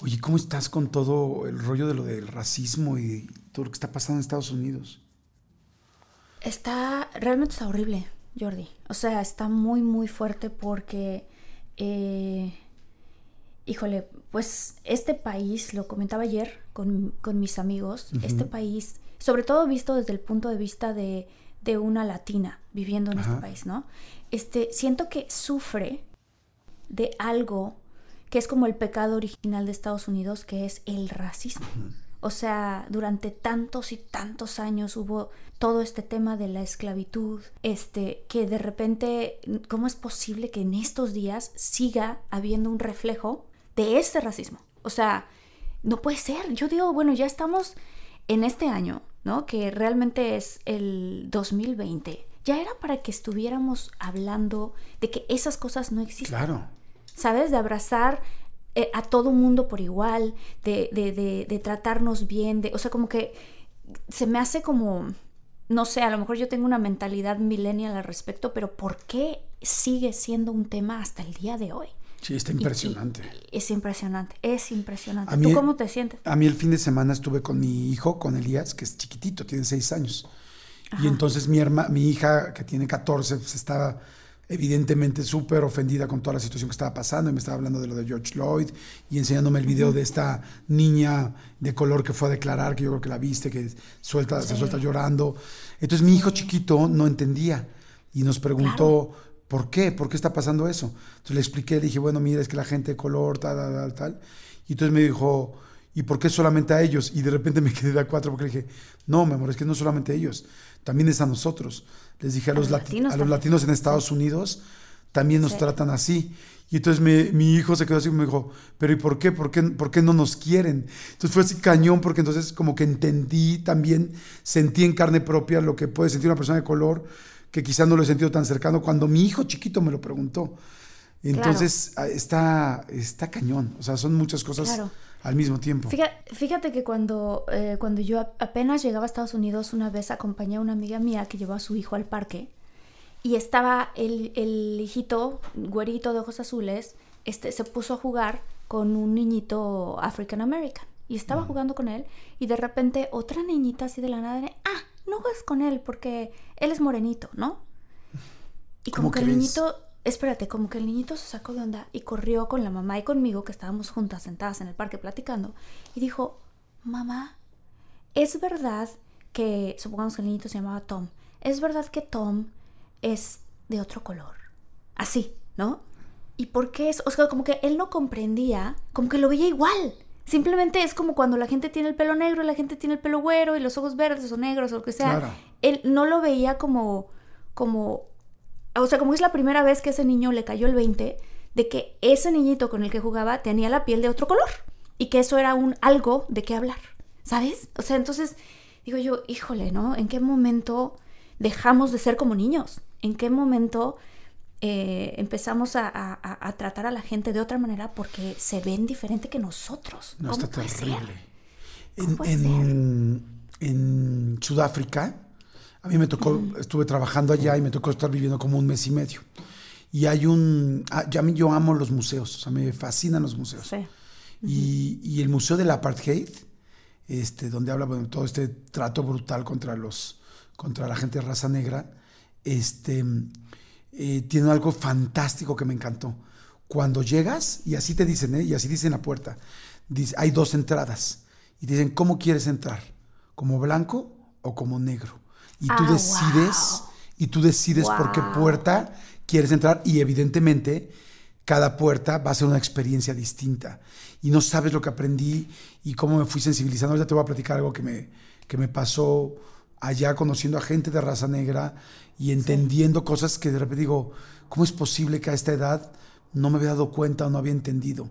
Oye, ¿cómo estás con todo el rollo de lo del racismo y todo lo que está pasando en Estados Unidos? Está, realmente está horrible, Jordi. O sea, está muy, muy fuerte porque, eh, híjole, pues este país, lo comentaba ayer con, con mis amigos, este país, sobre todo visto desde el punto de vista de, de una latina viviendo en este país, ¿no? Este, siento que sufre de algo que es como el pecado original de Estados Unidos, que es el racismo. O sea, durante tantos y tantos años hubo todo este tema de la esclavitud, este, que de repente, ¿cómo es posible que en estos días siga habiendo un reflejo de este racismo? O sea, no puede ser. Yo digo, bueno, ya estamos en este año, ¿no? Que realmente es el 2020. Ya era para que estuviéramos hablando de que esas cosas no existen. Claro. ¿Sabes? De abrazar eh, a todo mundo por igual, de, de, de, de, tratarnos bien, de, o sea, como que se me hace como, no sé, a lo mejor yo tengo una mentalidad millennial al respecto, pero ¿por qué sigue siendo un tema hasta el día de hoy? Sí, está impresionante. Y, y es impresionante, es impresionante. ¿Tú cómo te sientes? A mí el fin de semana estuve con mi hijo, con Elías, que es chiquitito, tiene seis años. Ajá. Y entonces mi, herma, mi hija, que tiene 14, pues estaba evidentemente súper ofendida con toda la situación que estaba pasando y me estaba hablando de lo de George Floyd y enseñándome el video de esta niña de color que fue a declarar, que yo creo que la viste, que suelta, sí. se suelta llorando. Entonces mi hijo chiquito no entendía y nos preguntó, claro. ¿por qué? ¿Por qué está pasando eso? Entonces le expliqué, le dije, bueno, mira, es que la gente de color, tal, tal, tal, tal. Y entonces me dijo, ¿y por qué solamente a ellos? Y de repente me quedé a cuatro porque le dije, no, mi amor, es que no solamente a ellos, también es a nosotros. Les dije a, a los, latinos, a los latinos en Estados Unidos también nos sí. tratan así. Y entonces me, mi hijo se quedó así y me dijo, pero ¿y por qué? ¿Por qué, por qué no nos quieren? Entonces fue así cañón porque entonces como que entendí también, sentí en carne propia lo que puede sentir una persona de color que quizás no lo he sentido tan cercano cuando mi hijo chiquito me lo preguntó. Entonces claro. está, está cañón, o sea, son muchas cosas claro. Al mismo tiempo. Fíjate, fíjate que cuando, eh, cuando yo apenas llegaba a Estados Unidos, una vez acompañé a una amiga mía que llevó a su hijo al parque y estaba el, el hijito, güerito de ojos azules, este, se puso a jugar con un niñito African American y estaba uh -huh. jugando con él y de repente otra niñita así de la nada, ah, no juegues con él porque él es morenito, ¿no? Y como que el niñito espérate, como que el niñito se sacó de onda y corrió con la mamá y conmigo, que estábamos juntas sentadas en el parque platicando, y dijo, mamá, es verdad que, supongamos que el niñito se llamaba Tom, es verdad que Tom es de otro color. Así, ¿no? ¿Y por qué es? O sea, como que él no comprendía, como que lo veía igual. Simplemente es como cuando la gente tiene el pelo negro y la gente tiene el pelo güero y los ojos verdes o negros o lo que sea. Claro. Él no lo veía como, como o sea, como es la primera vez que ese niño le cayó el 20 de que ese niñito con el que jugaba tenía la piel de otro color y que eso era un algo de qué hablar, ¿sabes? O sea, entonces digo yo, híjole, ¿no? ¿En qué momento dejamos de ser como niños? ¿En qué momento eh, empezamos a, a, a, tratar a la gente de otra manera porque se ven diferente que nosotros? No, está terrible. En, en, en Sudáfrica, a mí me tocó, uh -huh. estuve trabajando allá y me tocó estar viviendo como un mes y medio. Y hay un, ah, ya yo amo los museos, o sea, me fascinan los museos. Sí. Y, y, el Museo del Apartheid, este, donde habla de todo este trato brutal contra, los, contra la gente de raza negra, este, eh, tiene algo fantástico que me encantó. cuando llegas, y así te dicen, ¿eh? y así dicen la puerta, dice, hay dos entradas. Y te dicen, ¿cómo quieres entrar? ¿Como blanco o como negro? Y tú Ah, decides, wow. y tú decides por qué puerta quieres entrar. Y evidentemente, cada puerta va a ser una experiencia distinta. Y no sabes lo que aprendí y cómo me fui sensibilizando. Ahorita te voy a platicar algo que me, que me pasó allá conociendo a gente de raza negra y entendiendo cosas que de repente digo, ¿cómo es posible que a esta edad no me había dado cuenta o no había entendido?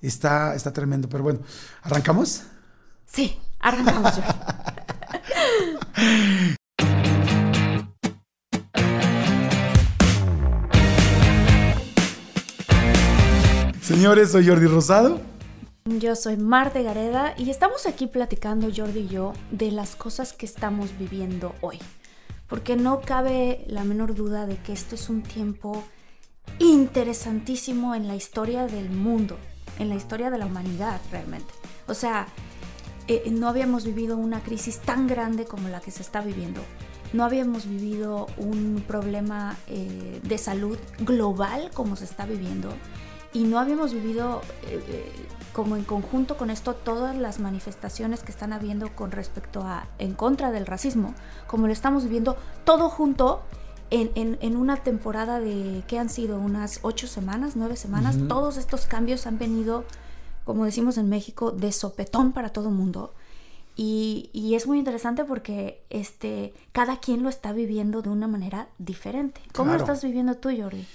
Está, está tremendo, pero bueno, ¿arrancamos? Sí, arrancamos Señores, soy Jordi Rosado. Yo soy Marta Gareda y estamos aquí platicando Jordi y yo de las cosas que estamos viviendo hoy. Porque no cabe la menor duda de que esto es un tiempo interesantísimo en la historia del mundo, en la historia de la humanidad realmente. O sea, eh, no habíamos vivido una crisis tan grande como la que se está viviendo. No habíamos vivido un problema eh, de salud global como se está viviendo. Y no habíamos vivido eh, eh, como en conjunto con esto todas las manifestaciones que están habiendo con respecto a en contra del racismo, como lo estamos viviendo todo junto en, en- en una temporada de que han sido unas ocho semanas, nueve semanas. Todos estos cambios han venido, como decimos en México, de sopetón para todo el mundo. Y, y es muy interesante porque este, cada quien lo está viviendo de una manera diferente. ¿Cómo Claro. lo estás viviendo tú, Jordi?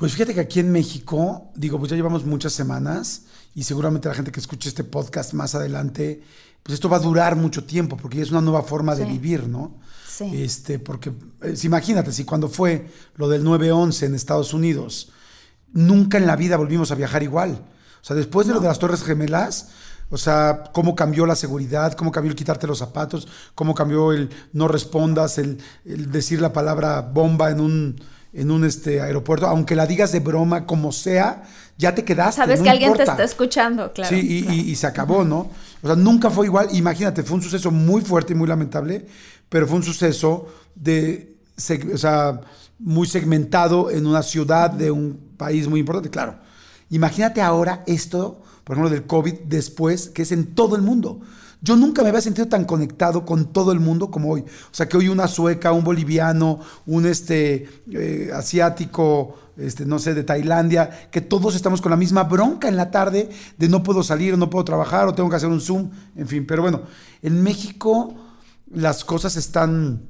Pues fíjate que aquí en México, digo, pues ya llevamos muchas semanas y seguramente la gente que escuche este podcast más adelante, pues esto va a durar mucho tiempo porque ya es una nueva forma de vivir, ¿no? Sí. Este, porque si imagínate, si cuando fue lo del 9-11 en Estados Unidos, nunca en la vida volvimos a viajar igual. O sea, después de lo de las Torres Gemelas, o sea, cómo cambió la seguridad, cómo cambió el quitarte los zapatos, cómo cambió el no respondas, el, el decir la palabra bomba en un, en un este, aeropuerto, aunque la digas de broma, como sea, ya te quedaste. Sabes no que alguien te está escuchando, claro. Sí, y, claro. y- y se acabó, ¿no? O sea, nunca fue igual. Imagínate, fue un suceso muy fuerte y muy lamentable, pero fue un suceso de, o sea, muy segmentado en una ciudad de un país muy importante, claro. Imagínate ahora esto, por ejemplo, del COVID después, que es en todo el mundo. Yo nunca me había sentido tan conectado con todo el mundo como hoy. O sea, que hoy una sueca, un boliviano, un este, eh, asiático, este, no sé, de Tailandia, que todos estamos con la misma bronca en la tarde de no puedo salir, no puedo trabajar, o tengo que hacer un Zoom, en fin. Pero bueno, en México las cosas están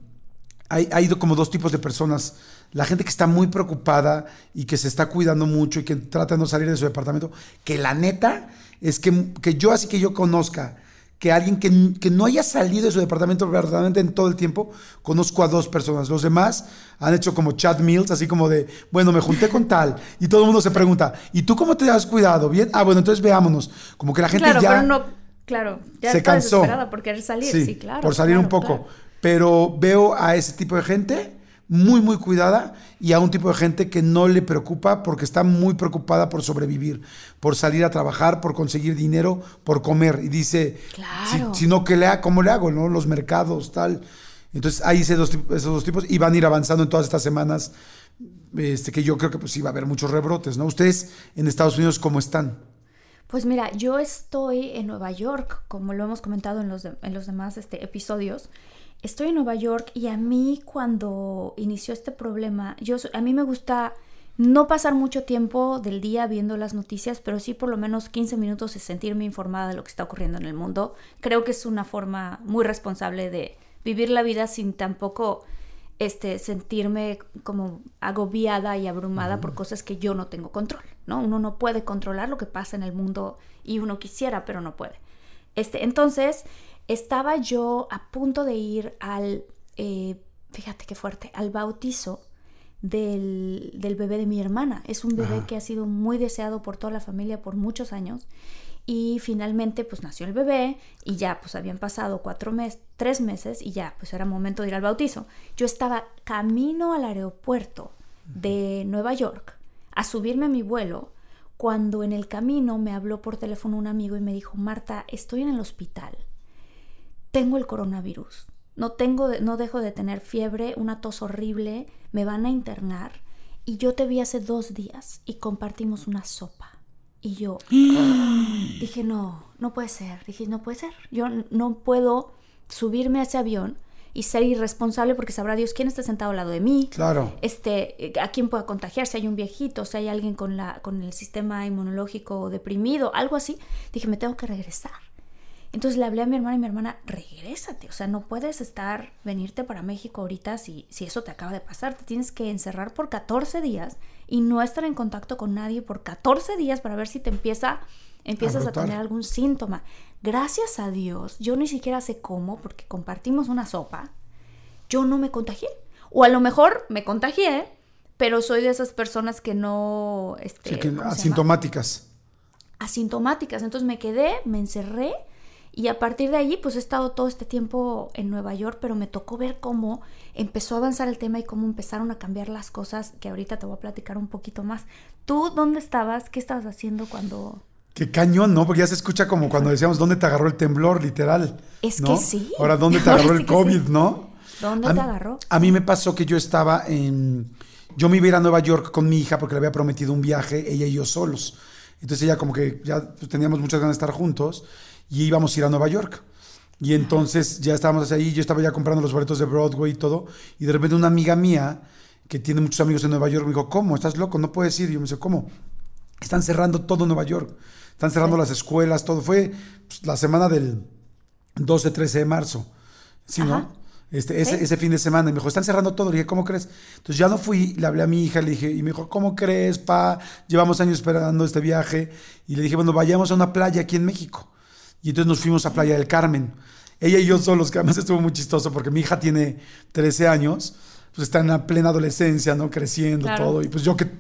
hay, hay ido como dos tipos de personas. La gente que está muy preocupada y que se está cuidando mucho y que trata de no salir de su departamento, que la neta es que, que yo así que yo conozca que alguien que, que no haya salido de su departamento verdaderamente en todo el tiempo, conozco a dos personas. Los demás han hecho como chat meals, así como de, bueno, me junté con tal. Y todo el mundo se pregunta, ¿y tú cómo te has cuidado? ¿Bien? Ah, bueno, entonces veámonos. Como que la gente Claro, ya pero no, claro, ya se está cansó. desesperada por querer salir, sí, claro. Por salir claro, un poco. claro. Pero veo a ese tipo de gente muy, muy cuidada y a un tipo de gente que no le preocupa porque está muy preocupada por sobrevivir, por salir a trabajar, por conseguir dinero, por comer. Y dice, Claro. si, si no, ¿qué le ha- ¿cómo le hago? ¿no? Los mercados, tal. Entonces, hay esos dos, esos dos tipos y van a ir avanzando en todas estas semanas. Este, que yo creo que pues sí va a haber muchos rebrotes, ¿no? Ustedes en Estados Unidos, ¿cómo están? Pues mira, yo estoy en Nueva York, como lo hemos comentado en los, de- en los demás este, episodios. Estoy en Nueva York y a mí cuando inició este problema, yo, a mí me gusta no pasar mucho tiempo del día viendo las noticias, pero sí por lo menos 15 minutos y sentirme informada de lo que está ocurriendo en el mundo. Creo que es una forma muy responsable de vivir la vida sin tampoco este, sentirme como agobiada y abrumada por cosas que yo no tengo control, ¿no? Uno no puede controlar lo que pasa en el mundo y uno quisiera, pero no puede. Este, entonces, estaba yo a punto de ir al, eh, fíjate qué fuerte, al bautizo del, del bebé de mi hermana. Es un bebé Ajá. que ha sido muy deseado por toda la familia por muchos años. Y finalmente, pues nació el bebé y ya, pues habían pasado cuatro meses, tres meses y ya, pues era momento de ir al bautizo. Yo estaba camino al aeropuerto de Nueva York a subirme a mi vuelo cuando en el camino me habló por teléfono un amigo y me dijo, Marta, estoy en el hospital. Tengo el coronavirus. No, tengo, no dejo de tener fiebre, una tos horrible, me van a internar y yo te vi hace dos días y compartimos una sopa. Y yo dije, no, no puede ser. Dije, no puede ser. Yo no puedo subirme a ese avión y ser irresponsable porque sabrá Dios quién está sentado al lado de mí. Claro. Este, a quién pueda contagiar, si hay un viejito, si hay alguien con, la, con el sistema inmunológico deprimido, algo así. Dije, me tengo que regresar. Entonces le hablé a mi hermana y mi hermana, regrésate, o sea, no puedes estar, venirte para México ahorita si, si eso te acaba de pasar, te tienes que encerrar por 14 días y no estar en contacto con nadie por 14 días para ver si te empieza, empiezas a, tener algún síntoma. Gracias a Dios, yo ni siquiera sé cómo, porque compartimos una sopa, yo no me contagié. O a lo mejor me contagié, pero soy de esas personas que no... Este, asintomáticas. Asintomáticas. Entonces me quedé, me encerré y a partir de allí, pues he estado todo este tiempo en Nueva York, pero me tocó ver cómo empezó a avanzar el tema y cómo empezaron a cambiar las cosas, que ahorita te voy a platicar un poquito más. ¿Tú dónde estabas? ¿Qué estabas haciendo cuando... Qué cañón, ¿no? Porque ya se escucha como cuando decíamos, ¿dónde te agarró el temblor, literal? Es que sí. Ahora, ¿dónde te agarró el COVID, no? ¿Dónde te agarró? A mí me pasó que yo estaba en... Yo me iba a ir a Nueva York con mi hija porque le había prometido un viaje, ella y yo solos. Entonces ella como que ya pues, teníamos muchas ganas de estar juntos y íbamos a ir a Nueva York. Y entonces ya estábamos ahí, yo estaba ya comprando los boletos de Broadway y todo, y de repente una amiga mía, que tiene muchos amigos en Nueva York, me dijo, ¿cómo? ¿Estás loco? No puedes ir. Y yo me dice, ¿cómo? Están cerrando todo Nueva York, están cerrando las escuelas, todo. Fue pues, la semana del 12-13 de marzo, ¿sí, no? Este, ese, ese, fin de semana. Y me dijo, están cerrando todo. Le dije, ¿cómo crees? Entonces ya no fui, le hablé a mi hija, le dije, y me dijo, ¿cómo crees, pa? Llevamos años esperando este viaje. Y le dije, bueno, vayamos a una playa aquí en México. Y entonces nos fuimos a Playa del Carmen. Ella y yo solos, que además estuvo muy chistoso porque mi hija tiene 13 años, pues está en la plena adolescencia, ¿no? Creciendo todo. Y pues yo que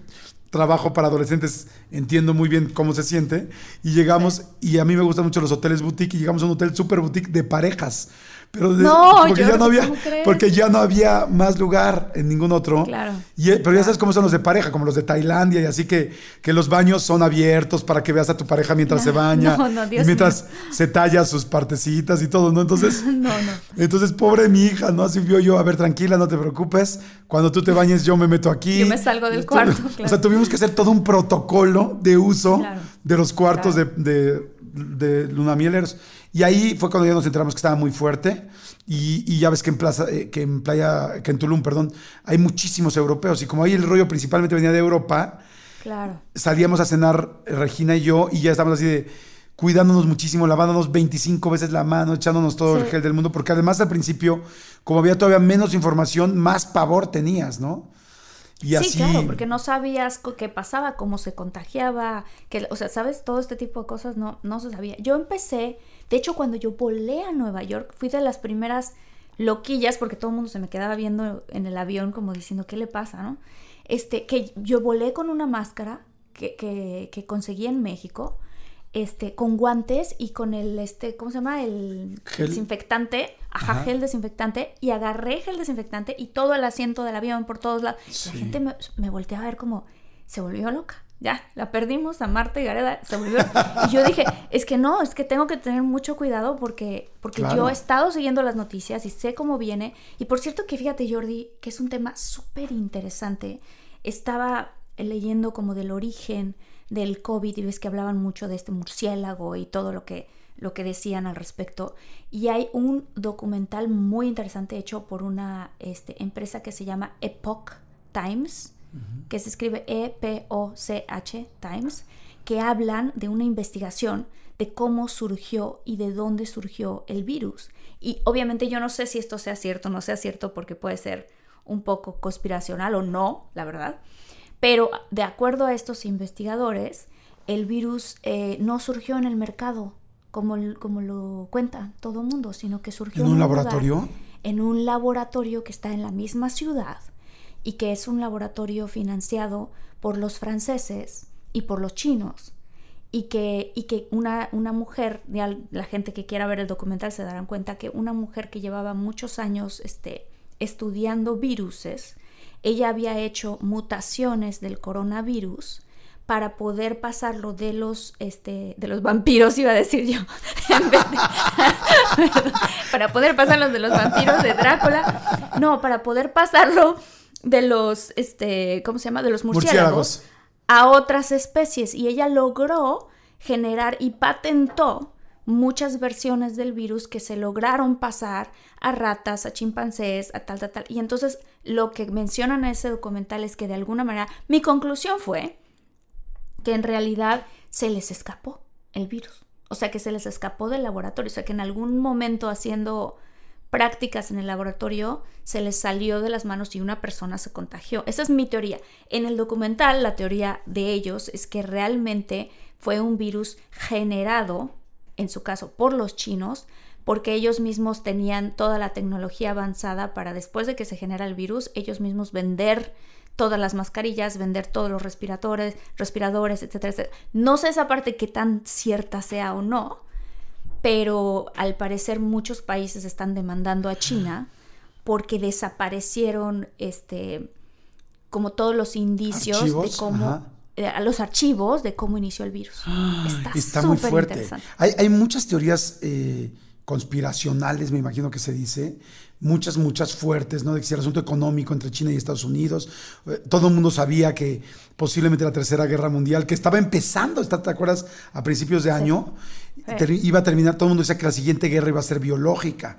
trabajo para adolescentes entiendo muy bien cómo se siente. Y llegamos, y a mí me gustan mucho los hoteles boutique, y llegamos a un hotel super boutique de parejas. Pero no, porque, ya no había, porque ya no había más lugar en ningún otro. Claro. Y, pero ya sabes cómo son los de pareja, como los de Tailandia, y así que, que los baños son abiertos para que veas a tu pareja mientras se baña. y mientras se talla sus partecitas y todo, ¿no? Entonces, no, no. entonces, pobre mi hija, ¿no? Así vio yo, a ver, tranquila, no te preocupes. Cuando tú te bañes, yo me meto aquí. Yo me salgo del cuarto. Claro. O sea, tuvimos que hacer todo un protocolo de uso de los cuartos de, de, de lunamieleros. Y ahí fue cuando ya nos enteramos que estaba muy fuerte. Y, ya ves que en, plaza, eh, que en Playa, que en Tulum, perdón, hay muchísimos europeos. Y como ahí el rollo principalmente venía de Europa, claro. salíamos a cenar Regina y yo, y ya estábamos así de cuidándonos muchísimo, lavándonos 25 veces la mano, echándonos todo el gel del mundo, porque además al principio, como había todavía menos información, más pavor tenías, ¿no? Y sí, claro, porque no sabías qué pasaba, cómo se contagiaba, que, o sea, sabes, todo este tipo de cosas no, no se sabía. Yo empecé de hecho, cuando yo volé a Nueva York, fui de las primeras loquillas, porque todo el mundo se me quedaba viendo en el avión como diciendo, ¿qué le pasa? ¿no? Este, que yo volé con una máscara que, que, conseguí en México, este, con guantes y con el, este, ¿cómo se llama? El desinfectante, ajá, gel desinfectante, y agarré gel desinfectante y todo el asiento del avión por todos lados. La gente me, me volteaba a ver como, se volvió loca ya, la perdimos a Marta y Gareda, se volvió. Y yo dije, es que no, es que tengo que tener mucho cuidado porque, porque yo he estado siguiendo las noticias y sé cómo viene. Y por cierto que fíjate, Jordi, que es un tema súper interesante. Estaba leyendo como del origen del COVID y ves que hablaban mucho de este murciélago y todo lo que, lo que decían al respecto. Y hay un documental muy interesante hecho por una este, empresa que se llama Epoch Times que se escribe E-P-O-C-H, Times, que hablan de una investigación de cómo surgió y de dónde surgió el virus. Y obviamente yo no sé si esto sea cierto o no sea cierto porque puede ser un poco conspiracional o no, la verdad. Pero de acuerdo a estos investigadores, el virus eh, no surgió en el mercado, como, como lo cuenta todo el mundo, sino que surgió en un, laboratorio. en un laboratorio que está en la misma ciudad y que es un laboratorio financiado por los franceses y por los chinos y que, y que una, una mujer, la gente que quiera ver el documental se darán cuenta que una mujer que llevaba muchos años este, estudiando viruses, ella había hecho mutaciones del coronavirus para poder pasarlo de los, este, de los vampiros, iba a decir yo, para poder pasarlo de los vampiros de Drácula, no, para poder pasarlo de los, este, ¿cómo se llama? De los murciélagos, a otras especies. Y ella logró generar y patentó muchas versiones del virus que se lograron pasar a ratas, a chimpancés, a tal, tal, tal. Y entonces lo que mencionan en ese documental es que de alguna manera, mi conclusión fue que en realidad se les escapó el virus. O sea, que se les escapó del laboratorio. O sea, que en algún momento haciendo prácticas en el laboratorio se les salió de las manos y una persona se contagió. Esa es mi teoría. En el documental, la teoría de ellos es que realmente fue un virus generado, en su caso, por los chinos, porque ellos mismos tenían toda la tecnología avanzada para después de que se genera el virus, ellos mismos vender todas las mascarillas, vender todos los respiradores, respiradores, etcétera, etcétera. No sé esa parte qué tan cierta sea o no, pero al parecer muchos países están demandando a China porque desaparecieron este como todos los indicios de cómo eh, a los archivos de cómo inició el virus. Está, muy fuerte. Hay, hay, muchas teorías eh, conspiracionales, me imagino que se dice, muchas, muchas fuertes, ¿no? De que si el asunto económico entre China y Estados Unidos, eh, todo el mundo sabía que posiblemente la Tercera Guerra Mundial, que estaba empezando, ¿te acuerdas? A principios de año, iba a terminar, todo el mundo decía que la siguiente guerra iba a ser biológica.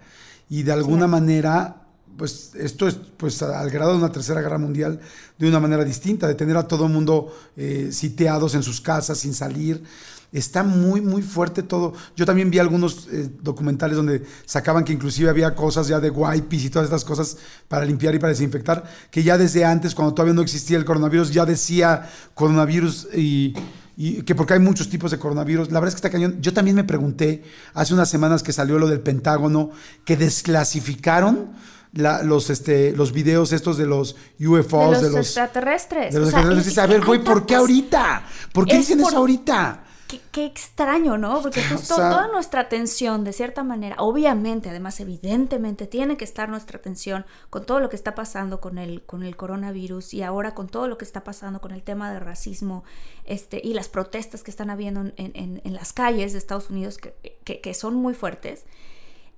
Y de alguna manera pues esto es pues al grado de una tercera guerra mundial de una manera distinta, de tener a todo el mundo eh, sitiados en sus casas sin salir. Está muy, muy fuerte todo. Yo también vi algunos eh, documentales donde sacaban que inclusive había cosas ya de wipes y todas estas cosas para limpiar y para desinfectar, que ya desde antes, cuando todavía no existía el coronavirus, ya decía coronavirus y, y que porque hay muchos tipos de coronavirus. La verdad es que está cañón. Yo también me pregunté hace unas semanas que salió lo del Pentágono, que desclasificaron los, este, los videos estos de los UFOs, de los, extraterrestres. De los extraterrestres. a ver, güey, ¿por qué ahorita? ¿Por qué dicen eso ahorita? Qué, extraño, ¿no? Porque justo toda nuestra atención, de cierta manera, obviamente, además, evidentemente, tiene que estar nuestra atención con todo lo que está pasando con el, con el coronavirus y ahora con todo lo que está pasando con el tema de racismo este, y las protestas que están habiendo en, en, en las calles de Estados Unidos, que, que, que son muy fuertes.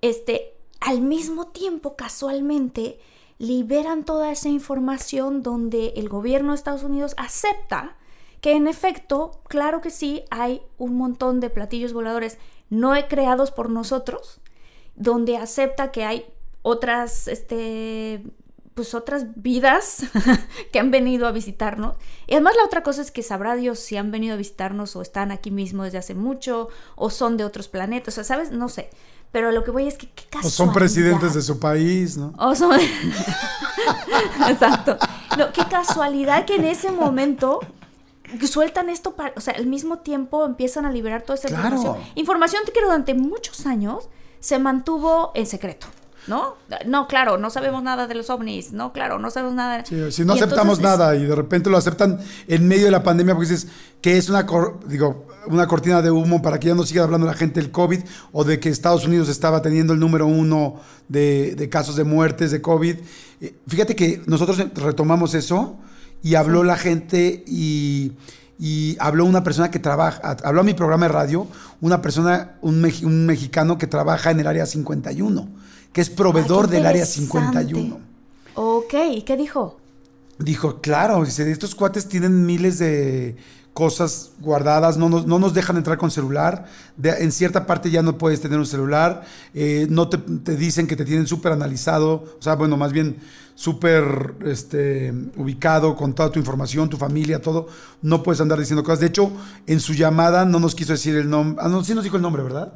Este, al mismo tiempo, casualmente, liberan toda esa información donde el gobierno de Estados Unidos acepta que en efecto, claro que sí, hay un montón de platillos voladores no creados por nosotros, donde acepta que hay otras, este, pues otras vidas que han venido a visitarnos. Y además la otra cosa es que sabrá Dios si han venido a visitarnos o están aquí mismo desde hace mucho o son de otros planetas, o sea, ¿sabes? No sé. Pero lo que voy es que qué casualidad. O son presidentes de su país, ¿no? O son... Exacto. No, qué casualidad que en ese momento sueltan esto, para, o sea, al mismo tiempo empiezan a liberar toda esa información. Información que durante muchos años se mantuvo en secreto. ¿no? No, claro, no sabemos nada de los ovnis, no, claro, no sabemos nada. si no aceptamos nada y de repente lo aceptan en medio de la pandemia porque dices que es una, digo, una cortina de humo para que ya no siga hablando la gente del COVID o de que Estados Unidos estaba teniendo el número uno de, casos de muertes de COVID. Eh, fíjate que nosotros retomamos eso y habló la gente y, habló una persona que trabaja, habló a mi programa de radio, una persona, un, un mexicano que trabaja en el área 51 que es proveedor del área 51. Ok, ¿y qué dijo? Dijo, claro, dice, estos cuates tienen miles de cosas guardadas, no nos, no nos dejan entrar con celular, en cierta parte ya no puedes tener un celular, eh, no te, dicen que te tienen súper analizado, o sea, bueno, más bien súper este, ubicado con toda tu información, tu familia, todo, no puedes andar diciendo cosas. De hecho, en su llamada no nos quiso decir el nombre, ah, no, sí nos dijo el nombre, ¿verdad?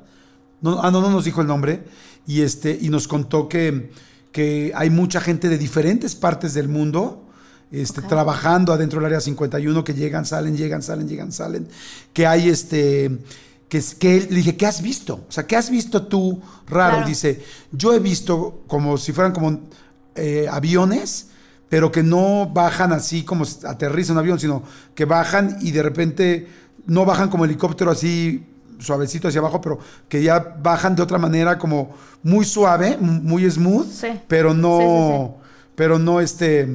No, ah, no, no nos dijo el nombre y, este, y nos contó que, que hay mucha gente de diferentes partes del mundo este, trabajando adentro del área 51, que llegan, salen, llegan, salen, llegan, salen, que hay este... Que, que le dije, ¿qué has visto? O sea, ¿qué has visto tú raro? Dice, yo he visto como si fueran como eh, aviones, pero que no bajan así como aterriza un avión, sino que bajan y de repente no bajan como helicóptero así suavecito hacia abajo, pero que ya bajan de otra manera como muy suave, muy smooth, pero no, pero no este,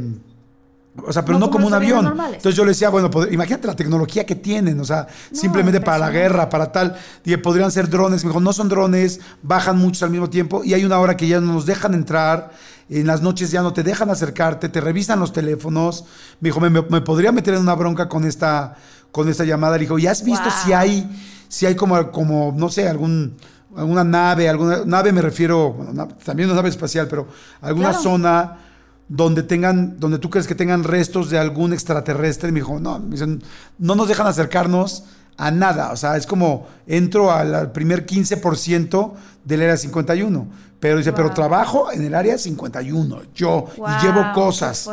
O sea, pero No no, como como un avión. normales. Entonces yo le decía, bueno, imagínate la tecnología que tienen, o sea, No, simplemente para la guerra, para tal. Dije, podrían ser drones. Me dijo, no son drones, bajan muchos al mismo tiempo y hay una hora que ya no nos dejan entrar. En las noches ya no te dejan acercarte, te revisan los teléfonos. Me dijo, me, podría meter en una bronca con esta, con esta llamada. Le dijo, ¿y has visto Wow. si hay, si hay como, como, no sé, algún, alguna nave, alguna nave me refiero, bueno, también una nave espacial, pero alguna Claro. zona donde tengan, donde tú crees que tengan restos de algún extraterrestre. Y me dijo, no, me dicen, no nos dejan acercarnos a nada. O sea, es como entro al, primer 15% del área 51. Pero dice, pero trabajo en el área 51, yo, Wow, y llevo cosas.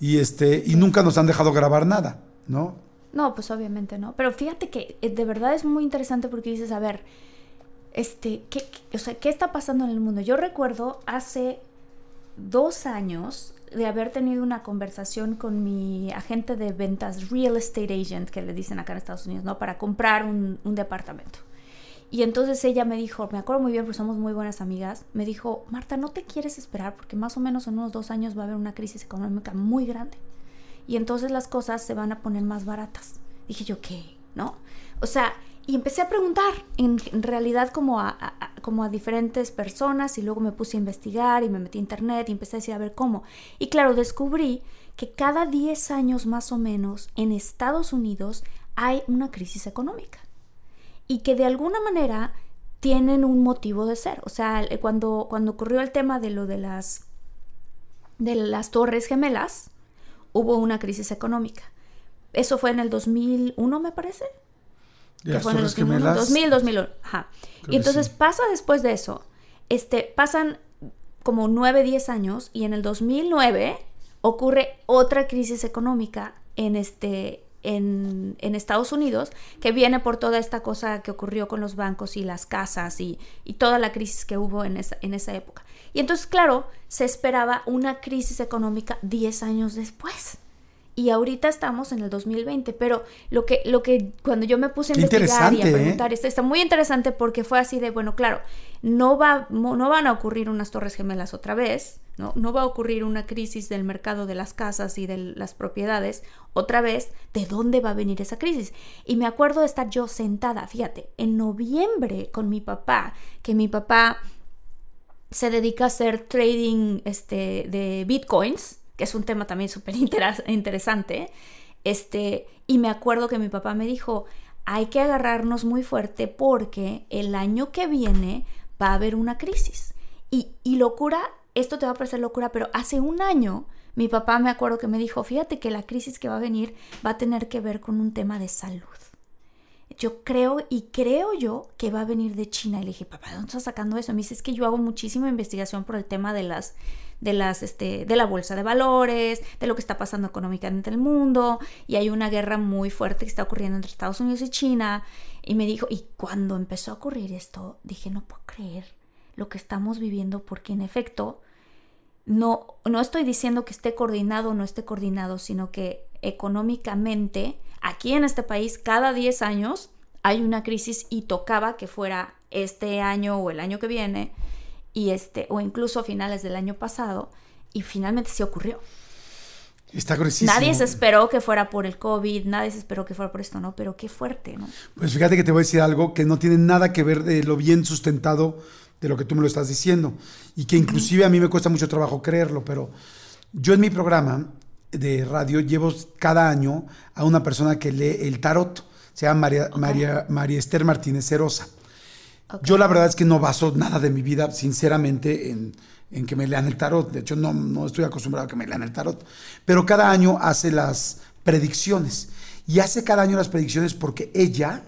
Y este, y nunca nos han dejado grabar nada, ¿no? No, pues obviamente no. Pero fíjate que eh, de verdad es muy interesante porque dices, a ver, este, ¿qué, qué- o sea, ¿qué está pasando en el mundo? Yo recuerdo hace dos años de haber tenido una conversación con mi agente de ventas, real estate agent, que le dicen acá en Estados Unidos, ¿no? Para comprar un, un departamento. Y entonces ella me dijo, me acuerdo muy bien porque somos muy buenas amigas, me dijo, Marta, no te quieres esperar porque más o menos en unos dos años va a haber una crisis económica muy grande y entonces las cosas se van a poner más baratas. Dije yo, ¿qué? ¿No? O sea, y empecé a preguntar en, realidad como a, a- a- como a diferentes personas y luego me puse a investigar y me metí a internet y empecé a decir a ver cómo. Y claro, descubrí que cada 10 años más o menos en Estados Unidos hay una crisis económica y que de alguna manera tienen un motivo de ser. O sea, eh, cuando, cuando ocurrió el tema de lo de las, de las torres gemelas, hubo una crisis económica. Eso fue en el 2001, me parece. Que las fue en el Torres 2001, Gemelas, 2000, 2001. Ajá. Creo Y entonces sí. pasa después de eso, este, pasan como 9, 10 años y en el 2009 ocurre otra crisis económica en este en, Estados Unidos que viene por toda esta cosa que ocurrió con los bancos y las casas y, y toda la crisis que hubo en esa, en esa época. Y entonces, claro, se esperaba una crisis económica 10 años después. Y ahorita estamos en el 2020, pero lo que, lo que cuando yo me puse a investigar y a ¿eh? preguntar, está, está muy interesante porque fue así de, bueno, claro, no, va, no van a ocurrir unas torres gemelas otra vez, ¿no? no va a ocurrir una crisis del mercado de las casas y de las propiedades otra vez, ¿de dónde va a venir esa crisis? Y me acuerdo de estar yo sentada, fíjate, en noviembre con mi papá, que mi papá se dedica a hacer trading este, de bitcoins, es un tema también súper interesante. Este, y me acuerdo que mi papá me dijo, hay que agarrarnos muy fuerte porque el año que viene va a haber una crisis. Y, y locura, esto te va a parecer locura, pero hace un año mi papá me acuerdo que me dijo, fíjate que la crisis que va a venir va a tener que ver con un tema de salud yo creo y creo yo que va a venir de China. Y le dije, papá, ¿de dónde estás sacando eso? Me dice, es que yo hago muchísima investigación por el tema de las, de las, este, de la bolsa de valores, de lo que está pasando económicamente en el mundo, y hay una guerra muy fuerte que está ocurriendo entre Estados Unidos y China. Y me dijo, y cuando empezó a ocurrir esto, dije, no puedo creer lo que estamos viviendo, porque en efecto, no, no estoy diciendo que esté coordinado o no esté coordinado, sino que económicamente, aquí en este país, cada 10 años hay una crisis y tocaba que fuera este año o el año que viene, y este, o incluso a finales del año pasado, y finalmente sí ocurrió. Está gruesísimo. Nadie se esperó que fuera por el COVID, nadie se esperó que fuera por esto, ¿no? Pero qué fuerte, ¿no? Pues fíjate que te voy a decir algo que no tiene nada que ver de lo bien sustentado de lo que tú me lo estás diciendo y que inclusive a mí me cuesta mucho trabajo creerlo, pero yo en mi programa de radio llevo cada año a una persona que lee el tarot, se llama María, María, María Esther Martínez Cerosa. Ok. Yo la verdad es que no baso nada de mi vida, sinceramente, en, en que me lean el tarot. De hecho, no, no estoy acostumbrado a que me lean el tarot. Pero cada año hace las predicciones. Y hace cada año las predicciones porque ella,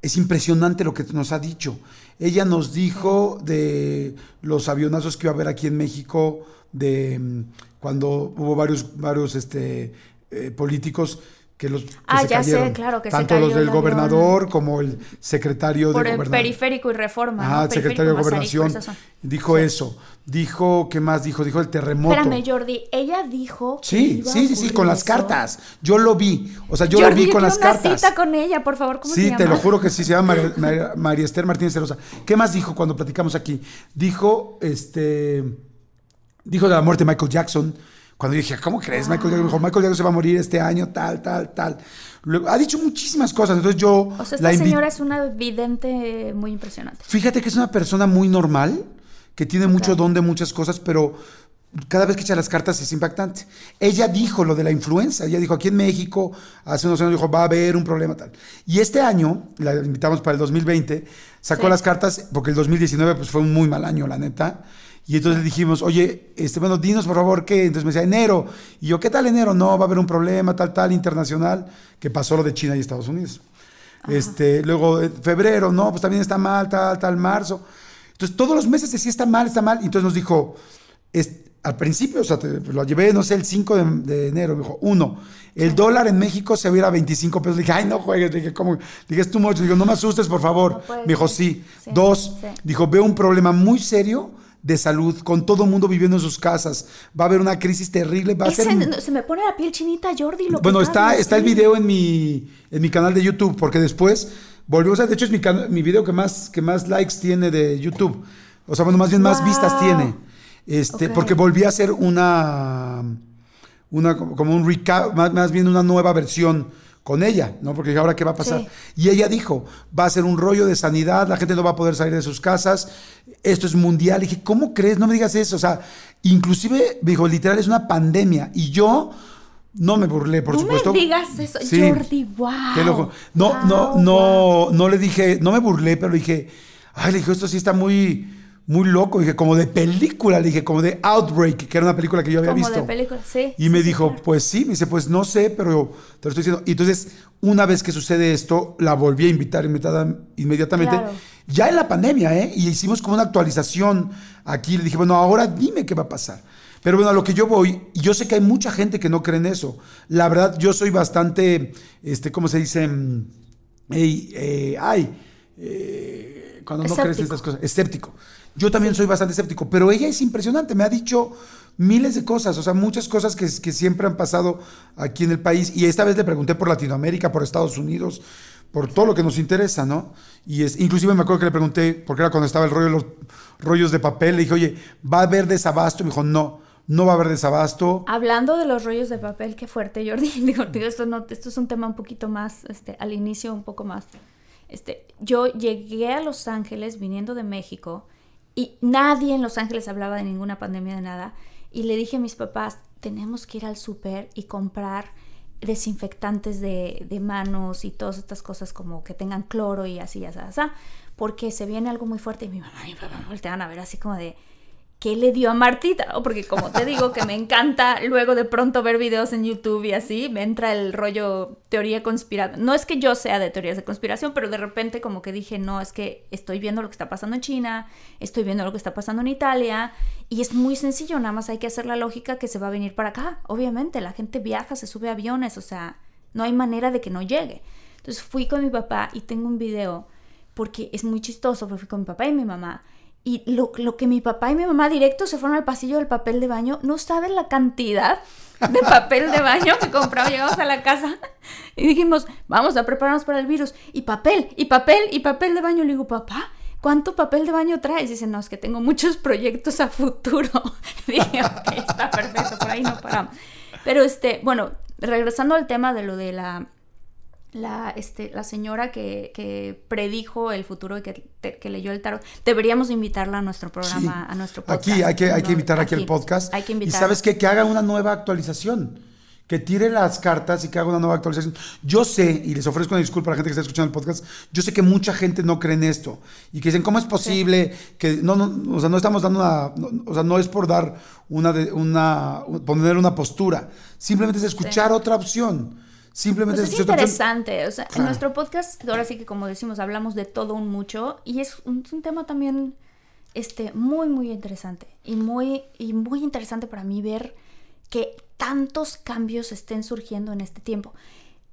es impresionante lo que nos ha dicho. Ella nos dijo de los avionazos que iba a haber aquí en México, de mm, cuando hubo varios, varios este, eh, políticos que los que Ah, se ya sé, cayeron. claro, que se Tanto cayó los del el avión. gobernador como el secretario Por de el gobernación. periférico y reforma. Ah, ¿no? el secretario de gobernación por dijo Sí. eso. Dijo, ¿qué más dijo? Dijo el terremoto. Espérame, Jordi, ella dijo. Sí, sí, sí, sí, con las cartas. Yo lo vi. O sea, yo Jordi, lo vi yo con las una cartas. cita con ella, por favor, ¿cómo se Sí, llama? te lo juro que sí, se llama María, María- María Esther Martínez Cerosa. ¿Qué más dijo cuando platicamos aquí? Dijo, este, dijo de la muerte de Michael Jackson, Cuando yo dije, ¿cómo crees? Michael Jackson dijo, Michael Jackson se va a morir este año, tal, tal, tal. Luego, ha dicho muchísimas cosas. Entonces yo. O sea, esta señora es una vidente muy impresionante. Fíjate que es una persona muy normal, que tiene mucho don de muchas cosas, pero cada vez que echa las cartas es impactante. Ella dijo lo de la influenza, ella dijo aquí en México, hace unos años dijo, va a haber un problema tal. Y este año, la invitamos para el 2020, sacó las cartas, porque el 2019 pues, fue un muy mal año, la neta. Y entonces dijimos, oye, este, bueno, dinos por favor qué. Entonces me decía, enero. Y yo, ¿qué tal enero? No, va a haber un problema, tal, tal, internacional, que pasó lo de China y Estados Unidos. Este, luego, eh, febrero, no, pues también está mal, tal, tal, marzo. Entonces, todos los meses decía, está mal, está mal. Y entonces nos dijo, al principio, o sea, lo llevé, no sé, el 5 de, enero. Me dijo, uno, el dólar en México se hubiera a 25 pesos. Le dije, ay, no juegues. Le dije, ¿cómo? Le dije, es too much. Le digo, no me asustes, por favor. me dijo, sí. Dos, dijo, veo un problema muy serio de salud, con todo el mundo viviendo en sus casas. Va a haber una crisis terrible. Va a ser... Se me pone la piel chinita, Jordi. Lo bueno, está, está el video en mi, en mi canal de YouTube, porque después volvió, o sea, de hecho es mi, mi video que más, que más likes tiene de YouTube. O sea, bueno, más bien más vistas tiene. Este, Porque volví a hacer una, una como un recap, más, bien una nueva versión con ella, ¿no? Porque ahora qué va a pasar. Y ella dijo, va a ser un rollo de sanidad, la gente no va a poder salir de sus casas, esto es mundial. Y dije, ¿cómo crees? No me digas eso. O sea, inclusive, dijo, literal, es una pandemia. Y yo no me burlé, por supuesto. No me digas eso, Jordi, wow. No, no, no, no le dije, no me burlé, pero le dije, ay, le dije, esto sí está muy muy loco, dije, como de película, dije, como de Outbreak, que era una película que yo había visto. Como de película, sí. Y me dijo, pues sí, me dice, pues no sé, pero te lo estoy diciendo. Y entonces, una vez que sucede esto, la volví a invitar inmediatamente. Ya en la pandemia, ¿eh? Y hicimos como una actualización aquí. Le dije, bueno, ahora dime qué va a pasar. Pero bueno, a lo que yo voy, y yo sé que hay mucha gente que no cree en eso. La verdad, yo soy bastante, este, ¿cómo se dice? Hey, eh, ay, eh, cuando no crees en estas cosas, escéptico. Yo también soy bastante escéptico, pero ella es impresionante, me ha dicho miles de cosas, o sea, muchas cosas que, que, siempre han pasado aquí en el país. Y esta vez le pregunté por Latinoamérica, por Estados Unidos, por todo lo que nos interesa, ¿no? Y es, inclusive me acuerdo que le pregunté, porque era cuando estaba el rollo de los rollos de papel, le dije, oye, ¿va a haber desabasto? Y me dijo, no, no va a haber desabasto. Hablando de los rollos de papel, qué fuerte, Jordi. Digo, esto, no, esto es un tema un poquito más, este, al inicio un poco más. Este, yo llegué a Los Ángeles viniendo de México y nadie en Los Ángeles hablaba de ninguna pandemia de nada. Y le dije a mis papás, tenemos que ir al súper y comprar desinfectantes de, de, manos y todas estas cosas como que tengan cloro y así, así, así, porque se viene algo muy fuerte y mi mamá y mi papá voltean a ver así como de, qué le dio a Martita, porque como te digo que me encanta luego de pronto ver videos en YouTube y así, me entra el rollo teoría conspiración. No es que yo sea de teorías de conspiración, pero de repente como que dije, no, es que estoy viendo lo que está pasando en China, estoy viendo lo que está pasando en Italia, y es muy sencillo, nada más hay que hacer la lógica que se va a venir para acá. Obviamente, la gente viaja, se sube a aviones, o sea, no hay manera de que no llegue. Entonces fui con mi papá y tengo un video, porque es muy chistoso, porque fui con mi papá y mi mamá y lo, que mi papá y mi mamá directo se fueron al pasillo del papel de baño, no saben la cantidad de papel de baño que compramos. Llegamos a la casa y dijimos, vamos a prepararnos para el virus. Y papel, y papel, y papel de baño. Le digo, papá, ¿cuánto papel de baño traes? dice, no, es que tengo muchos proyectos a futuro. dije, ok, está perfecto, por ahí no paramos. Pero este, bueno, regresando al tema de lo de la la, este, la señora que, que, predijo el futuro y que, que, leyó el tarot, deberíamos invitarla a nuestro programa, a nuestro podcast. Aquí hay que, hay que invitar aquí, al podcast. Hay que invitar. Y sabes qué? Que haga una nueva actualización. Que tire las cartas y que haga una nueva actualización. Yo sé, y les ofrezco una disculpa a la gente que está escuchando el podcast, yo sé que mucha gente no cree en esto. Y que dicen, ¿cómo es posible? Que no, no, o sea, no estamos dando una, o sea, no es por dar una, una, poner una postura. Simplemente es escuchar otra opción Simplemente pues es interesante. O sea, en nuestro podcast, ahora sí que como decimos, hablamos de todo un mucho y es un, tema también este, muy, muy interesante. Y muy, y muy interesante para mí ver que tantos cambios estén surgiendo en este tiempo.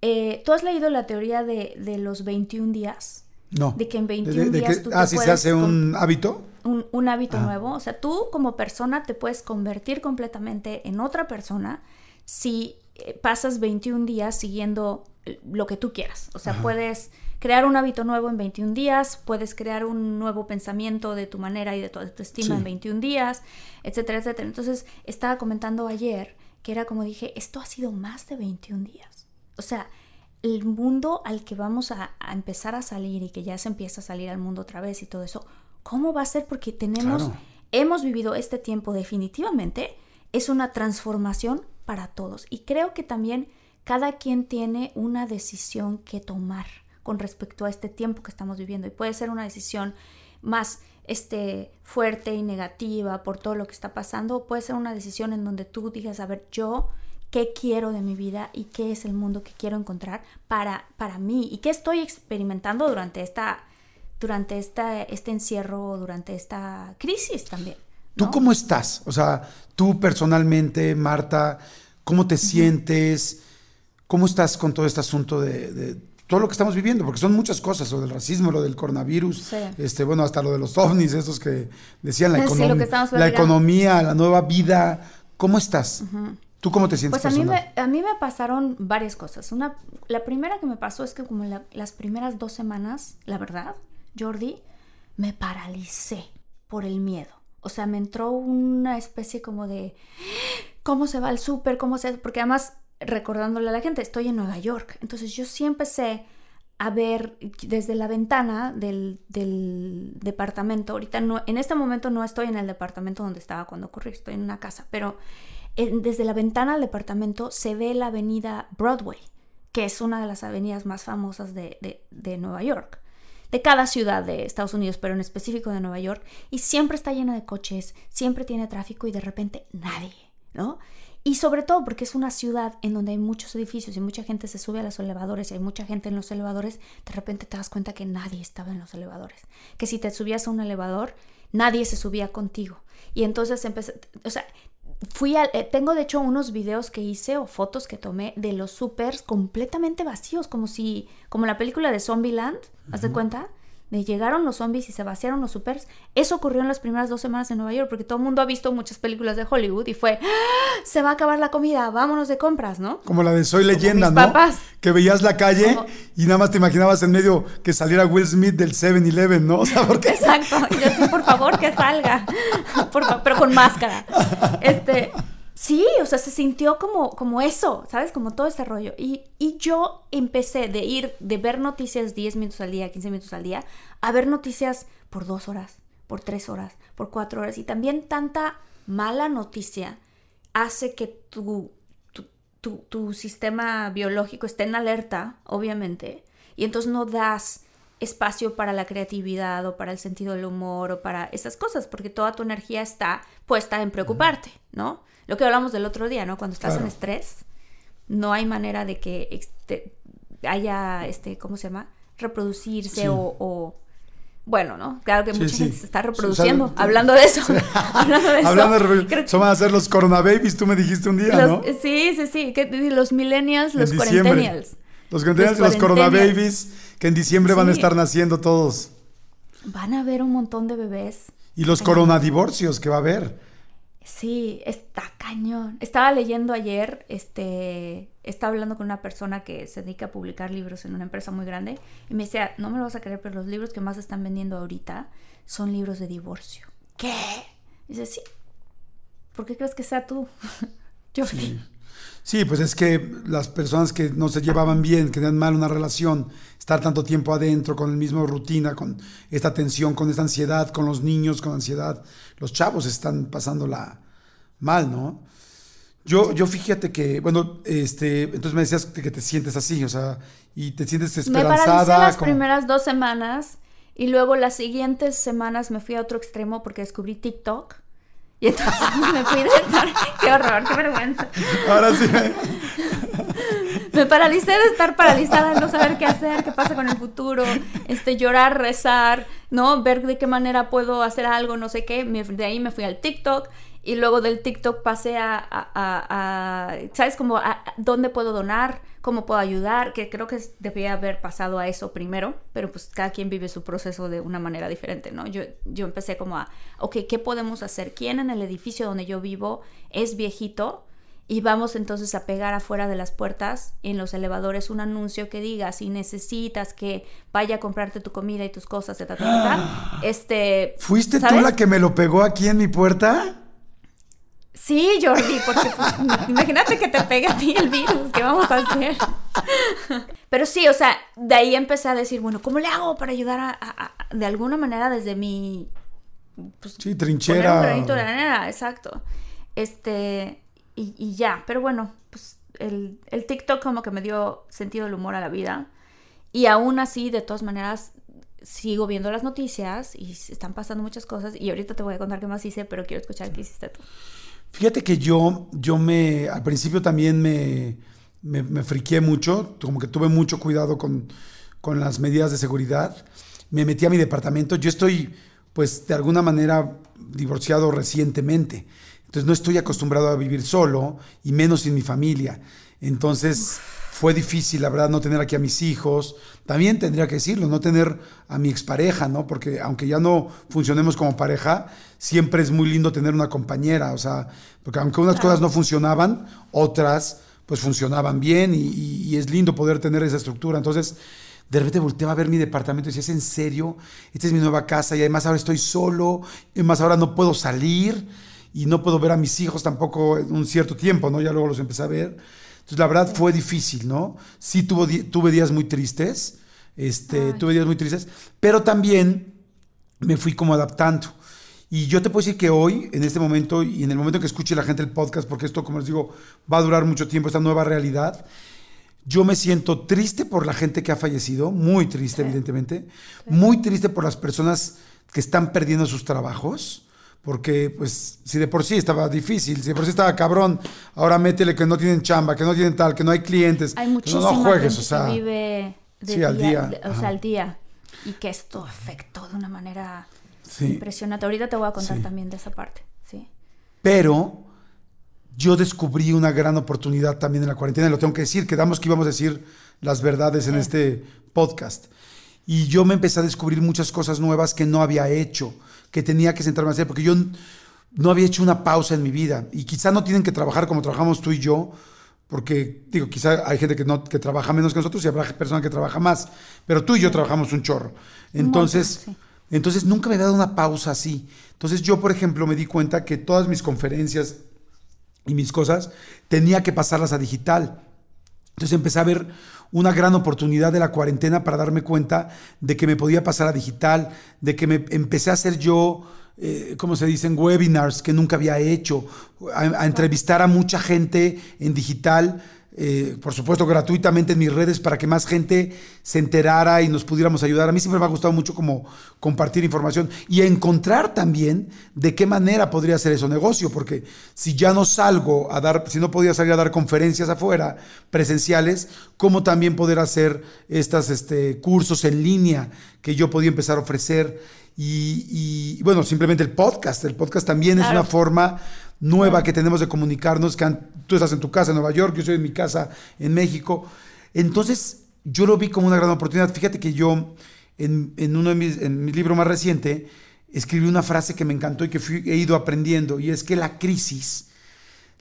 Eh, ¿Tú has leído la teoría de, los 21 días? No. De que en 21 días tú Ah, si se hace un hábito. Un, un hábito nuevo. O sea, tú como persona te puedes convertir completamente en otra persona si pasas 21 días siguiendo lo que tú quieras. O sea, puedes crear un hábito nuevo en 21 días, puedes crear un nuevo pensamiento de tu manera y de tu autoestima en 21 días, etcétera, etcétera. Entonces, estaba comentando ayer que era como dije, esto ha sido más de 21 días. O sea, el mundo al que vamos a, empezar a salir y que ya se empieza a salir al mundo otra vez y todo eso, ¿cómo va a ser? Porque tenemos, hemos vivido este tiempo definitivamente, es una transformación para todos. Y creo que también cada quien tiene una decisión que tomar con respecto a este tiempo que estamos viviendo. Y puede ser una decisión más este, fuerte y negativa por todo lo que está pasando, o puede ser una decisión en donde tú digas, a ver, yo qué quiero de mi vida y qué es el mundo que quiero encontrar para, para mí y qué estoy experimentando durante esta durante esta, este encierro, durante esta crisis también. ¿Tú cómo estás? O sea, tú personalmente, Marta, ¿cómo te sientes? ¿Cómo estás con todo este asunto de, todo lo que estamos viviendo? Porque son muchas cosas, lo del racismo, lo del coronavirus, este, bueno, hasta lo de los ovnis, esos que decían la, la economía, la nueva vida. ¿Cómo estás? ¿Tú cómo te sientes? Pues a mí, me, a mí me pasaron varias cosas. Una, la primera que me pasó es que como las primeras dos semanas, la verdad, Jordi, me paralicé por el miedo. O sea, me entró una especie como de cómo se va al súper, cómo se... Porque además, recordándole a la gente, estoy en Nueva York. Entonces yo sí empecé a ver desde la ventana del, departamento. Ahorita no, en este momento no estoy en el departamento donde estaba cuando ocurrió, estoy en una casa, pero desde la ventana del departamento se ve la avenida Broadway, que es una de las avenidas más famosas de, Nueva York de cada ciudad de Estados Unidos, pero en específico de Nueva York, y siempre está llena de coches, siempre tiene tráfico y de repente nadie, ¿no? Y sobre todo porque es una ciudad en donde hay muchos edificios y mucha gente se sube a los elevadores y hay mucha gente en los elevadores, de repente te das cuenta que nadie estaba en los elevadores. Que si te subías a un elevador, nadie se subía contigo. Y entonces empecé, o sea, fui a, eh, tengo de hecho unos videos que hice o fotos que tomé de los supers completamente vacíos, como si, como la película de Zombieland, ¿haz de cuenta? Me llegaron los zombies y se vaciaron los supers. Eso ocurrió en las primeras dos semanas en Nueva York, porque todo el mundo ha visto muchas películas de Hollywood y fue, ¡Ah! se va a acabar la comida, vámonos de compras, ¿no? Como la de Soy leyenda, ¿no? Que veías la calle y nada más te imaginabas en medio que saliera Will Smith del 7-Eleven, ¿no? O sea, porque... Exacto, y yo por favor, que salga, pero con máscara. Este, Sí, o sea, se sintió como, como eso, ¿sabes? Como todo ese rollo. Y, y yo empecé de ir, de ver noticias 10 minutos al día, 15 minutos al día, a ver noticias por dos horas, por tres horas, por cuatro horas. Y también tanta mala noticia hace que tu, tu, tu sistema biológico esté en alerta, obviamente, y entonces no das espacio para la creatividad o para el sentido del humor o para esas cosas, porque toda tu energía está puesta en preocuparte, ¿no? Lo que hablamos del otro día, ¿no? Cuando estás en estrés, no hay manera de que este, haya, este, ¿cómo se llama? Reproducirse o, bueno, ¿no? Claro que mucha gente se está reproduciendo, hablando de eso. hablando de eso. Hablando van a ser los coronababies, tú me dijiste un día, ¿no? Sí, sí, sí. los millennials, los cuarentenials. Los cuarentenials y los coronababies, que en diciembre van a estar naciendo todos. Van a haber un montón de bebés. Y los coronadivorcios que va a haber. Sí, está cañón. Estaba leyendo ayer, este, estaba hablando con una persona que se dedica a publicar libros en una empresa muy grande y me decía, no me lo vas a creer, pero los libros que más están vendiendo ahorita son libros de divorcio. ¿Qué? dice, sí. ¿Por qué crees que sea tú? Yo sí. Sí, pues es que las personas que no se llevaban bien, que tenían mal una relación, estar tanto tiempo adentro con el mismo rutina, con esta tensión, con esta ansiedad, con los niños con ansiedad, los chavos están pasándola mal, ¿no? Yo, yo fíjate que, bueno, este, entonces me decías que te sientes así, o sea, y te sientes esperanzada. Me las primeras dos semanas y luego las siguientes semanas me fui a otro extremo porque descubrí TikTok y entonces me fui de estar. ¡Qué horror! ¡Qué vergüenza! Ahora sí. Me... paralicé de estar paralizada, no saber qué hacer, qué pasa con el futuro, este, llorar, rezar, ¿no? Ver de qué manera puedo hacer algo, no sé qué. De ahí me fui al TikTok y luego del TikTok pasé a, ¿sabes? Como a, dónde puedo donar, cómo puedo ayudar, que creo que debía haber pasado a eso primero, pero pues cada quien vive su proceso de una manera diferente, ¿no? Yo, yo empecé como a, ok, ¿qué podemos hacer? ¿Quién en el edificio donde yo vivo es viejito? Y vamos entonces a pegar afuera de las puertas en los elevadores un anuncio que diga si necesitas que vaya a comprarte tu comida y tus cosas, etc. este, ¿Fuiste tú la que me lo pegó aquí en mi puerta? Sí, Jordi, porque pues, imagínate que te pega a ti el virus, ¿qué vamos a hacer? Pero sí, o sea, de ahí empecé a decir, bueno, ¿cómo le hago para ayudar a, de alguna manera desde mi... Pues, sí, trinchera. Un granito de arena, exacto. Este, y, ya, pero bueno, pues el, el TikTok como que me dio sentido del humor a la vida. Y aún así, de todas maneras, sigo viendo las noticias y están pasando muchas cosas. Y ahorita te voy a contar qué más hice, pero quiero escuchar qué hiciste tú. Fíjate que yo, yo me, al principio también me, me, friqué mucho, como que tuve mucho cuidado con, con las medidas de seguridad. Me metí a mi departamento. Yo estoy, pues, de alguna manera divorciado recientemente. Entonces no estoy acostumbrado a vivir solo y menos sin mi familia. Entonces fue difícil, la verdad, no tener aquí a mis hijos. También tendría que decirlo, no tener a mi expareja, ¿no? Porque aunque ya no funcionemos como pareja, siempre es muy lindo tener una compañera. O sea, porque aunque unas cosas no funcionaban, otras pues funcionaban bien y, es lindo poder tener esa estructura. Entonces, de repente volteaba a ver mi departamento y decía, ¿es en serio? Esta es mi nueva casa y además ahora estoy solo, y además ahora no puedo salir y no puedo ver a mis hijos tampoco en un cierto tiempo, ¿no? Ya luego los empecé a ver. Entonces, la verdad fue difícil, ¿no? Sí tuve días muy tristes, este, tuve días muy tristes, pero también me fui como adaptando. Y yo te puedo decir que hoy, en este momento, y en el momento que escuche la gente el podcast, porque esto, como les digo, va a durar mucho tiempo, esta nueva realidad, yo me siento triste por la gente que ha fallecido, muy triste, evidentemente, muy triste por las personas que están perdiendo sus trabajos porque pues si de por sí estaba difícil, si de por sí estaba cabrón, ahora métele que no tienen chamba, que no tienen tal, que no hay clientes. Hay muchísima no, juegues, o sea, que vive sí, al día, o sea, al día y que esto afectó de una manera impresionante. Ahorita te voy a contar también de esa parte, sí. Pero yo descubrí una gran oportunidad también en la cuarentena, y lo tengo que decir, quedamos que íbamos a decir las verdades en este podcast. Y yo me empecé a descubrir muchas cosas nuevas que no había hecho que tenía que sentarme a hacer, porque yo no había hecho una pausa en mi vida. Y quizá no tienen que trabajar como trabajamos tú y yo, porque digo, quizá hay gente que, no, que trabaja menos que nosotros y habrá personas que trabaja más, pero tú y yo trabajamos un chorro. Entonces, entonces nunca me había dado una pausa así. Entonces yo, por ejemplo, me di cuenta que todas mis conferencias y mis cosas tenía que pasarlas a digital. Entonces empecé a ver una gran oportunidad de la cuarentena para darme cuenta de que me podía pasar a digital, de que me empecé a hacer yo, eh, como se dicen, webinars que nunca había hecho, a entrevistar a mucha gente en digital eh, por supuesto gratuitamente en mis redes para que más gente se enterara y nos pudiéramos ayudar. A mí siempre me ha gustado mucho como compartir información y encontrar también de qué manera podría ser eso negocio, porque si ya no salgo a dar, si no podía salir a dar conferencias afuera presenciales, ¿cómo también poder hacer estos este, cursos en línea que yo podía empezar a ofrecer? Y, bueno, simplemente el podcast. El podcast también es una forma nueva que tenemos de comunicarnos, que tú estás en tu casa en Nueva York, yo estoy en mi casa en México. Entonces, yo lo vi como una gran oportunidad. Fíjate que yo, en, uno de mis, en mi libro más reciente, escribí una frase que me encantó y que he ido aprendiendo, y es que la crisis,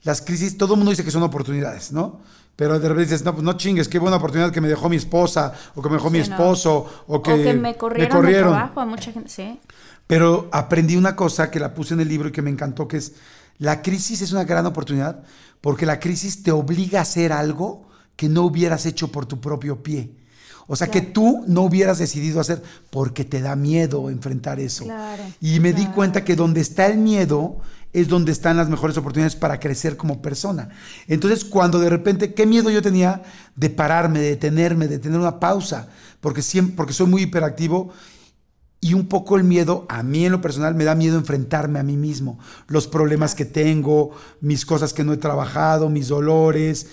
las crisis, todo el mundo dice que son oportunidades, ¿no? Pero de repente dices, no, pues no chingues, qué buena oportunidad que me dejó mi esposa, o que me dejó mi esposo, o, que me corrieron, me trabajo a mucha gente, sí. Pero aprendí una cosa que la puse en el libro y que me encantó, que es la crisis es una gran oportunidad porque la crisis te obliga a hacer algo que no hubieras hecho por tu propio pie. O sea, que tú no hubieras decidido hacer porque te da miedo enfrentar eso. y me di cuenta que donde está el miedo es donde están las mejores oportunidades para crecer como persona. Entonces, cuando de repente, ¿qué miedo yo tenía de pararme, de detenerme, de tener una pausa? Porque, siempre, porque soy muy hiperactivo y un poco el miedo, a mí en lo personal, me da miedo enfrentarme a mí mismo, los problemas que tengo, mis cosas que no he trabajado, mis dolores.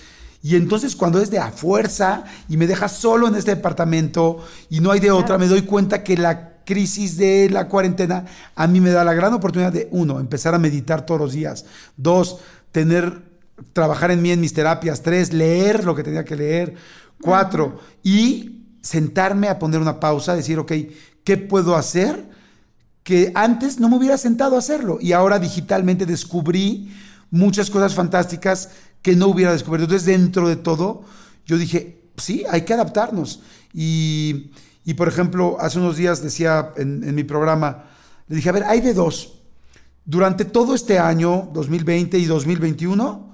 Y entonces cuando es de a fuerza y me deja solo en este departamento y no hay de otra, me doy cuenta que la crisis de la cuarentena a mí me da la gran oportunidad de, uno, empezar a meditar todos los días. Dos, tener, trabajar en mí en mis terapias. Tres, leer lo que tenía que leer. Cuatro, y sentarme a poner una pausa, decir, ok, ¿Qué puedo hacer? Que antes no me hubiera sentado a hacerlo y ahora digitalmente descubrí muchas cosas fantásticas que no hubiera descubierto. Entonces, dentro de todo, yo dije, sí, hay que adaptarnos. Y, por ejemplo, hace unos días decía en, mi programa, le dije, a ver, hay de dos. durante todo este año, 2020 y 2021,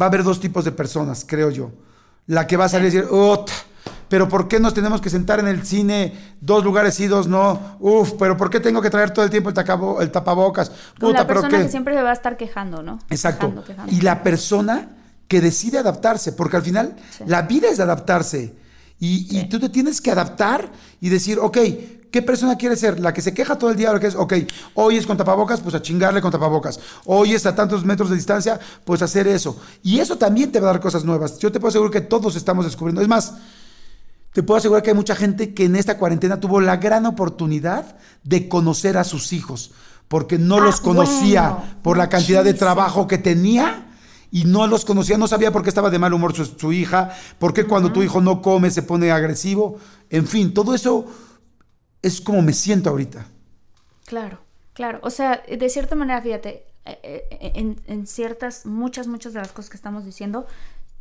va a haber dos tipos de personas, creo yo. La que va a salir y decir. Pero ¿por qué nos tenemos que sentar en el cine dos lugares y dos no? Uf, pero ¿por qué tengo que traer todo el tiempo el, tacabo- el tapabocas? Con la pero persona qué- que siempre se va a estar quejando, ¿no? Exacto. Quejando, quejando. Y la persona que decide adaptarse, porque al final Sí. la vida es de adaptarse. Y, y tú te tienes que adaptar y decir, ok, ¿qué persona quieres ser? La que se queja todo el día, la que es, ok, hoy es con tapabocas, pues a chingarle con tapabocas. Hoy es a tantos metros de distancia, pues hacer eso. Y eso también te va a dar cosas nuevas. Yo te puedo asegurar que todos estamos descubriendo. Es más, te puedo asegurar que hay mucha gente que en esta cuarentena tuvo la gran oportunidad de conocer a sus hijos, porque no Ah, los conocía bueno, por la cantidad de trabajo que tenía y no los conocía, no sabía por qué estaba de mal humor su, su hija, por qué cuando tu hijo no come se pone agresivo, en fin, todo eso es como me siento ahorita. Claro, claro. O sea, de cierta manera, fíjate, eh, eh, en, en ciertas, muchas, muchas de las cosas que estamos diciendo,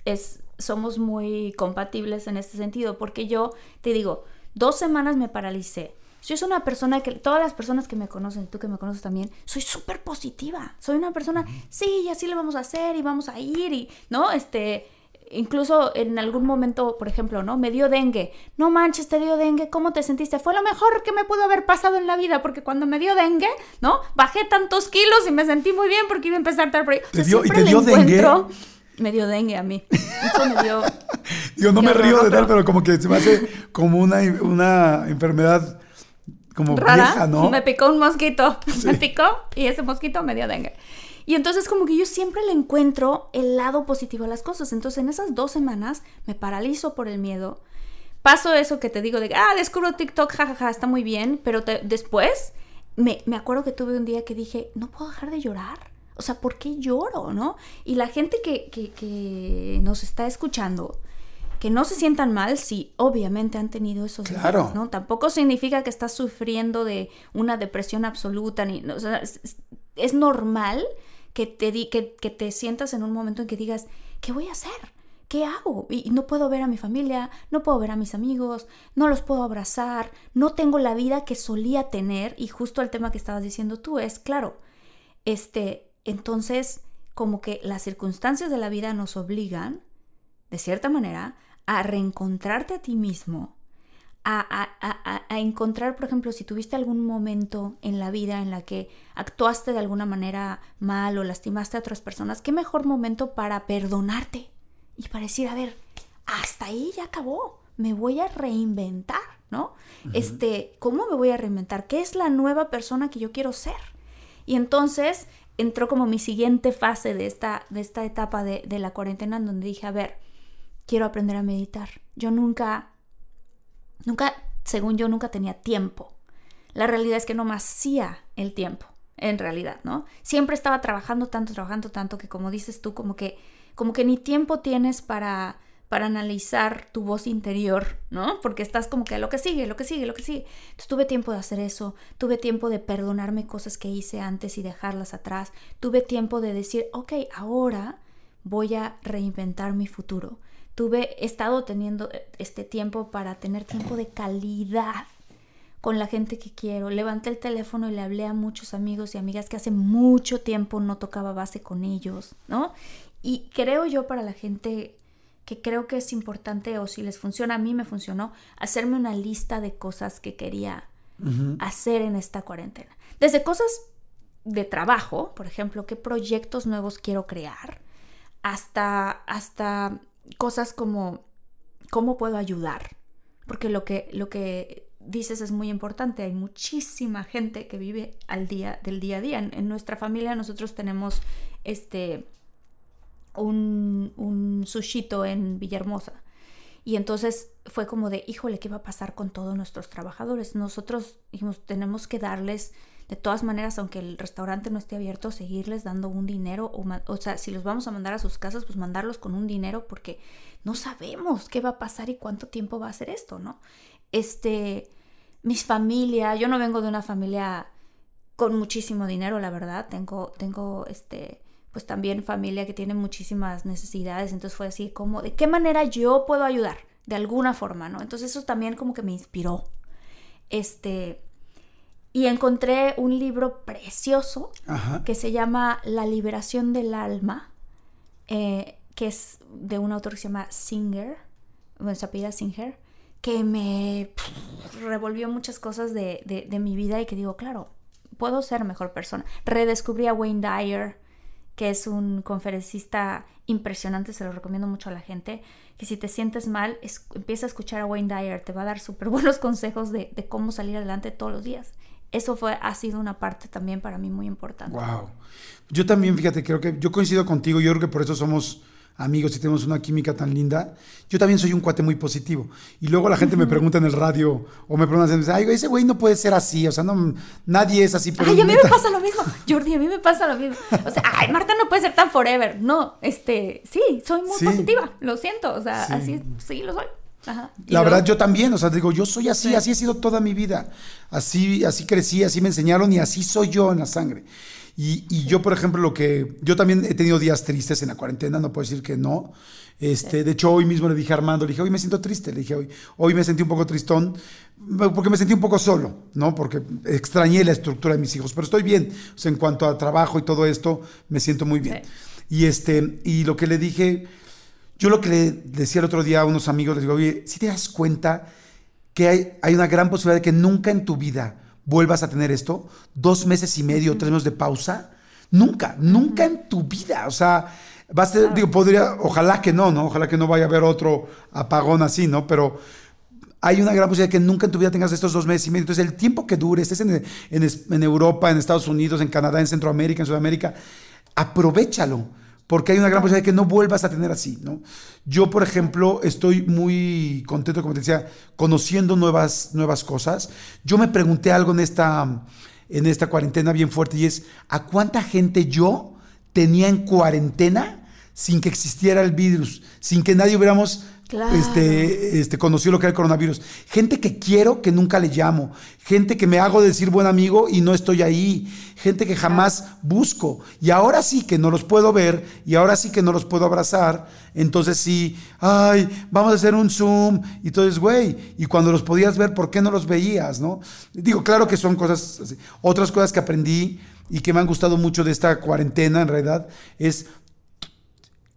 es, somos muy compatibles en este sentido, porque yo te digo, dos semanas me paralicé. Yo soy una persona que, todas las personas que me conocen, tú que me conoces también, soy súper positiva. Soy una persona, sí, y así lo vamos a hacer y vamos a ir y, ¿no? Este, incluso en algún momento, por ejemplo, ¿no? Me dio dengue. No manches, te dio dengue. ¿Cómo te sentiste? Fue lo mejor que me pudo haber pasado en la vida porque cuando me dio dengue, ¿no? Bajé tantos kilos y me sentí muy bien porque iba a empezar tal proyecto. ¿Te dio- y siempre te le dio dengue? Me dio dengue a mí. Eso me dio... Yo no me río de tal, pero- como que se me hace como una, una enfermedad como rara. vieja, ¿no? Me picó un mosquito. Me picó y ese mosquito me dio dengue. Y entonces como que yo siempre le encuentro el lado positivo a las cosas. Entonces en esas dos semanas me paralizo por el miedo. Paso eso que te digo de, ah, descubro TikTok, jajaja, está muy bien. Pero te- después me, me acuerdo que tuve un día que dije, no puedo dejar de llorar. O sea, ¿por qué lloro, no? Y la gente que, que, que nos está escuchando, que no se sientan mal si obviamente han tenido esos Claro. días, ¿no? Tampoco significa que estás sufriendo de una depresión absoluta, ni, o sea, es, es- normal que te, di- que, que te sientas en un momento en que digas, ¿qué voy a hacer? ¿Qué hago? Y no puedo ver a mi familia, no puedo ver a mis amigos, no los puedo abrazar, no tengo la vida que solía tener. Y justo el tema que estabas diciendo tú es, claro, este, entonces como que las circunstancias de la vida nos obligan, de cierta manera, a reencontrarte a ti mismo, a, a- a- a- encontrar, por ejemplo, si tuviste algún momento en la vida en la que actuaste de alguna manera mal o lastimaste a otras personas, qué mejor momento para perdonarte y para decir, a ver, hasta ahí ya acabó, me voy a reinventar, ¿no? Este, ¿cómo me voy a reinventar? ¿Qué es la nueva persona que yo quiero ser? Y entonces entró como mi siguiente fase de esta, de esta etapa de, de la cuarentena en donde dije, a ver, quiero aprender a meditar. Yo nunca, nunca, según yo, nunca tenía tiempo. La realidad es que no me hacía el tiempo, en realidad, ¿no? Siempre estaba trabajando tanto, trabajando tanto, que como dices tú, como que, como que ni tiempo tienes para, para analizar tu voz interior, ¿no? Porque estás como que lo que sigue, lo que sigue, lo que sigue. Entonces tuve tiempo de hacer eso, tuve tiempo de perdonarme cosas que hice antes y dejarlas atrás, tuve tiempo de decir, ok, ahora voy a reinventar mi futuro. Tuve, estado teniendo eh, este tiempo para tener tiempo de calidad con la gente que quiero. Levanté el teléfono y le hablé a muchos amigos y amigas que hace mucho tiempo no tocaba base con ellos, ¿no? Y creo yo para la gente que creo que es importante o si les funciona, a mí me funcionó, hacerme una lista de cosas que quería hacer en esta cuarentena. Desde cosas de trabajo, por ejemplo, qué proyectos nuevos quiero crear, hasta, hasta cosas como cómo puedo ayudar. Porque lo que, lo que dices es muy importante. Hay muchísima gente que vive al día del día a día. En, en nuestra familia nosotros tenemos este un, un sushito en Villahermosa. Y entonces fue como de, híjole, ¿qué va a pasar con todos nuestros trabajadores? Nosotros dijimos, tenemos que darles, de todas maneras, aunque el restaurante no esté abierto, seguirles dando un dinero. O, o sea, si los vamos a mandar a sus casas, pues mandarlos con un dinero porque no sabemos qué va a pasar y cuánto tiempo va a ser esto, ¿no? Este, mis familia, yo no vengo de una familia con muchísimo dinero, la verdad. Tengo, tengo, este, pues también familia que tiene muchísimas necesidades. Entonces fue así como, ¿de qué manera yo puedo ayudar? De alguna forma, ¿no? Entonces eso también como que me inspiró. Este, y encontré un libro precioso Ajá. que se llama La liberación del alma, eh, que es de un autor que se llama Singer, bueno, se apellida Singer, que me pff, revolvió muchas cosas de, de- de mi vida y que digo, claro, puedo ser mejor persona. Redescubrí a Wayne Dyer, que es un conferencista impresionante, se lo recomiendo mucho a la gente, que si te sientes mal, empieza a escuchar a Wayne Dyer, te va a dar súper buenos consejos de, de cómo salir adelante todos los días. Eso fue, ha sido una parte también para mí muy importante. Wow. Yo también, fíjate, creo que yo coincido contigo. Yo creo que por eso somos amigos y tenemos una química tan linda. Yo también soy un cuate muy positivo. Y luego la gente me pregunta en el radio o me preguntan, ay, ese güey no puede ser así. O sea, no, nadie es así. Ay, a mí me pasa lo mismo. Jordi, a mí me pasa lo mismo. O sea, ay, Marta no puede ser tan forever. No, este, sí, soy muy Sí. positiva. Lo siento. O sea, Sí. así, sí, lo soy. Ajá. La verdad, yo también, o sea, digo, yo soy así, Sí. así he sido toda mi vida. Así, así crecí, así me enseñaron y así soy yo en la sangre. Y, y yo, por ejemplo, lo que. Yo también he tenido días tristes en la cuarentena, no puedo decir que no. Este, De hecho, hoy mismo le dije a Armando, le dije, hoy me siento triste. Le dije, hoy, hoy me sentí un poco tristón, porque me sentí un poco solo, ¿no? Porque extrañé la estructura de mis hijos. Pero estoy bien. O sea, en cuanto a trabajo y todo esto, me siento muy bien. Y, este, y lo que le dije. Yo lo que le decía el otro día a unos amigos, les digo, oye, si te das cuenta que hay, hay una gran posibilidad de que nunca en tu vida vuelvas a tener esto, dos meses y medio, tres meses de pausa, nunca, nunca en tu vida, o sea, va a ser, digo, podría, ojalá que no, ¿no? Ojalá que no vaya a haber otro apagón así, ¿no? Pero hay una gran posibilidad de que nunca en tu vida tengas estos dos meses y medio. Entonces, el tiempo que dure, estés en, en, en Europa, en Estados Unidos, en Canadá, en Centroamérica, en Sudamérica, aprovechalo porque hay una gran posibilidad de que no vuelvas a tener así, ¿no? Yo, por ejemplo, estoy muy contento, como te decía, conociendo nuevas, nuevas cosas. Yo me pregunté algo en esta, en esta cuarentena bien fuerte y es, ¿a cuánta gente yo tenía en cuarentena sin que existiera el virus, sin que nadie hubiéramos Claro. este, este, conocido lo que era el coronavirus? Gente que quiero que nunca le llamo, gente que me hago decir buen amigo y no estoy ahí, gente que jamás busco. Y ahora sí que no los puedo ver y ahora sí que no los puedo abrazar. Entonces sí, ay, vamos a hacer un Zoom. Y entonces, güey, y cuando los podías ver, ¿por qué no los veías? ¿no? Digo, claro que son cosas, otras cosas que aprendí y que me han gustado mucho de esta cuarentena en realidad es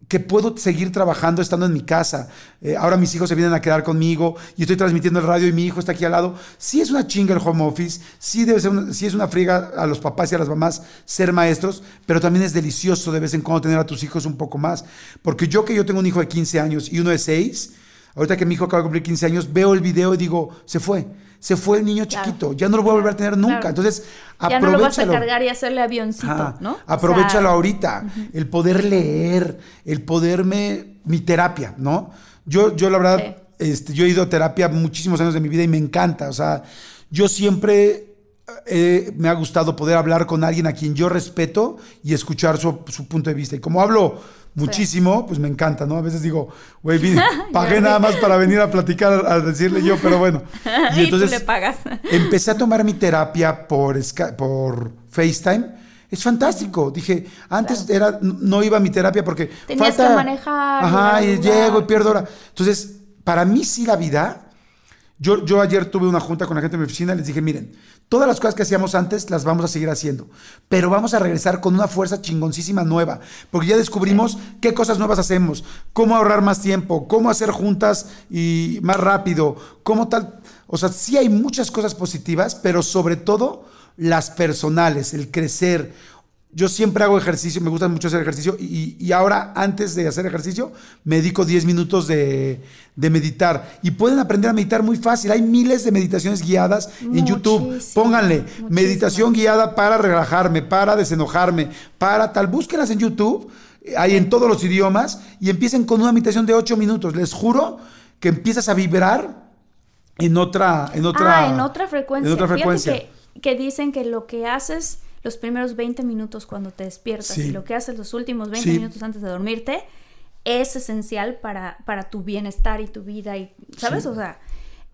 que puedo seguir trabajando estando en mi casa. Eh, ahora mis hijos se vienen a quedar conmigo y estoy transmitiendo el radio y mi hijo está aquí al lado. Sí es una chinga el home office, sí, debe ser una, sí es una friega a los papás y a las mamás ser maestros, pero también es delicioso de vez en cuando tener a tus hijos un poco más. Porque yo que yo tengo un hijo de 15 años y uno de 6, ahorita que mi hijo acaba de cumplir 15 años, veo el video y digo, se fue. Se fue el niño Claro. chiquito, ya no lo voy a volver a tener nunca. Claro. Entonces, Ya no lo vas a aprovechalo. cargar y hacerle avioncito, Ajá. ¿no? O Aprovechalo sea, ahorita. El poder leer, el poderme. Mi terapia, ¿no? Yo, yo la verdad, Sí. este, yo he ido a terapia muchísimos años de mi vida y me encanta. O sea, yo siempre eh, me ha gustado poder hablar con alguien a quien yo respeto y escuchar su, su punto de vista. Y como hablo muchísimo, pues me encanta, ¿no? A veces digo, güey, pagué nada más para venir a platicar, a decirle yo, pero bueno. Y, tú le pagas. Empecé a tomar mi terapia por, por FaceTime. Es fantástico. Dije, antes era, no iba a mi terapia porque Tenías falta. que manejar, Ajá, y llego y pierdo hora. Entonces, para mí sí la vida. Yo, yo ayer tuve una junta con la gente de mi oficina y les dije, miren, todas las cosas que hacíamos antes las vamos a seguir haciendo, pero vamos a regresar con una fuerza chingoncísima nueva, porque ya descubrimos qué cosas nuevas hacemos, cómo ahorrar más tiempo, cómo hacer juntas y más rápido, cómo tal. O sea, sí hay muchas cosas positivas, pero sobre todo las personales, el crecer. Yo siempre hago ejercicio, me gusta mucho hacer ejercicio y, y ahora antes de hacer ejercicio me dedico 10 minutos de, de meditar y pueden aprender a meditar muy fácil. Hay miles de meditaciones guiadas en YouTube. Pónganle meditación guiada para relajarme, para desenojarme, para tal. Búsquenlas en YouTube, eh, hay en todos los idiomas y empiecen con una meditación de 8 minutos. Les juro que empiezas a vibrar en otra, en otra, ah, en otra frecuencia. En otra frecuencia. que, que dicen que lo que haces los primeros 20 minutos cuando te despiertas Sí. y lo que haces los últimos 20 Sí. minutos antes de dormirte es esencial para, para tu bienestar y tu vida y, ¿sabes? Sí. O sea,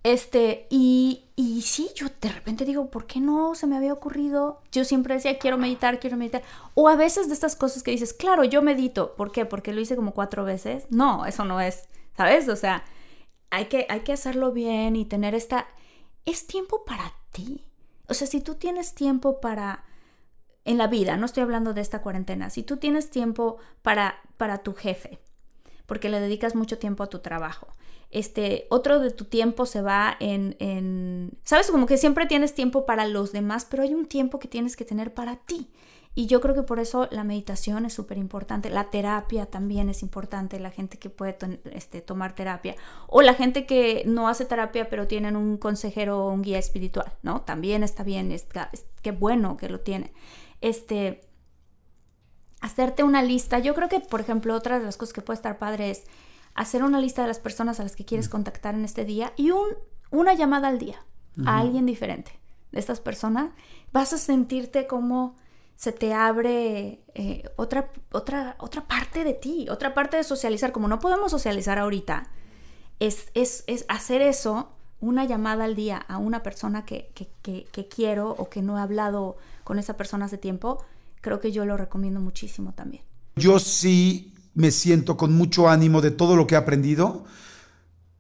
este, y, y sí, yo de repente digo, ¿por qué no se me había ocurrido? Yo siempre decía, quiero meditar, quiero meditar. O a veces de estas cosas que dices, claro, yo medito. ¿Por qué? Porque lo hice como cuatro veces. No, eso no es, ¿sabes? O sea, hay que, hay que hacerlo bien y tener esta... Es tiempo para ti. O sea, si tú tienes tiempo para en la vida, no estoy hablando de esta cuarentena, si tú tienes tiempo para, para tu jefe, porque le dedicas mucho tiempo a tu trabajo, este, otro de tu tiempo se va en, en, sabes, como que siempre tienes tiempo para los demás, pero hay un tiempo que tienes que tener para ti. Y yo creo que por eso la meditación es súper importante, la terapia también es importante, la gente que puede este, tomar terapia, o la gente que no hace terapia pero tienen un consejero o un guía espiritual, ¿no? También está bien, es, qué bueno que lo tiene este, hacerte una lista. Yo creo que, por ejemplo, otra de las cosas que puede estar padre es hacer una lista de las personas a las que quieres contactar en este día y un, una llamada al día a alguien diferente de estas personas. Vas a sentirte como se te abre eh, otra, otra, otra parte de ti, otra parte de socializar. Como no podemos socializar ahorita, es, es, es hacer eso, una llamada al día a una persona que, que, que, que quiero o que no he hablado con esa persona hace tiempo, creo que yo lo recomiendo muchísimo también. Yo sí me siento con mucho ánimo de todo lo que he aprendido,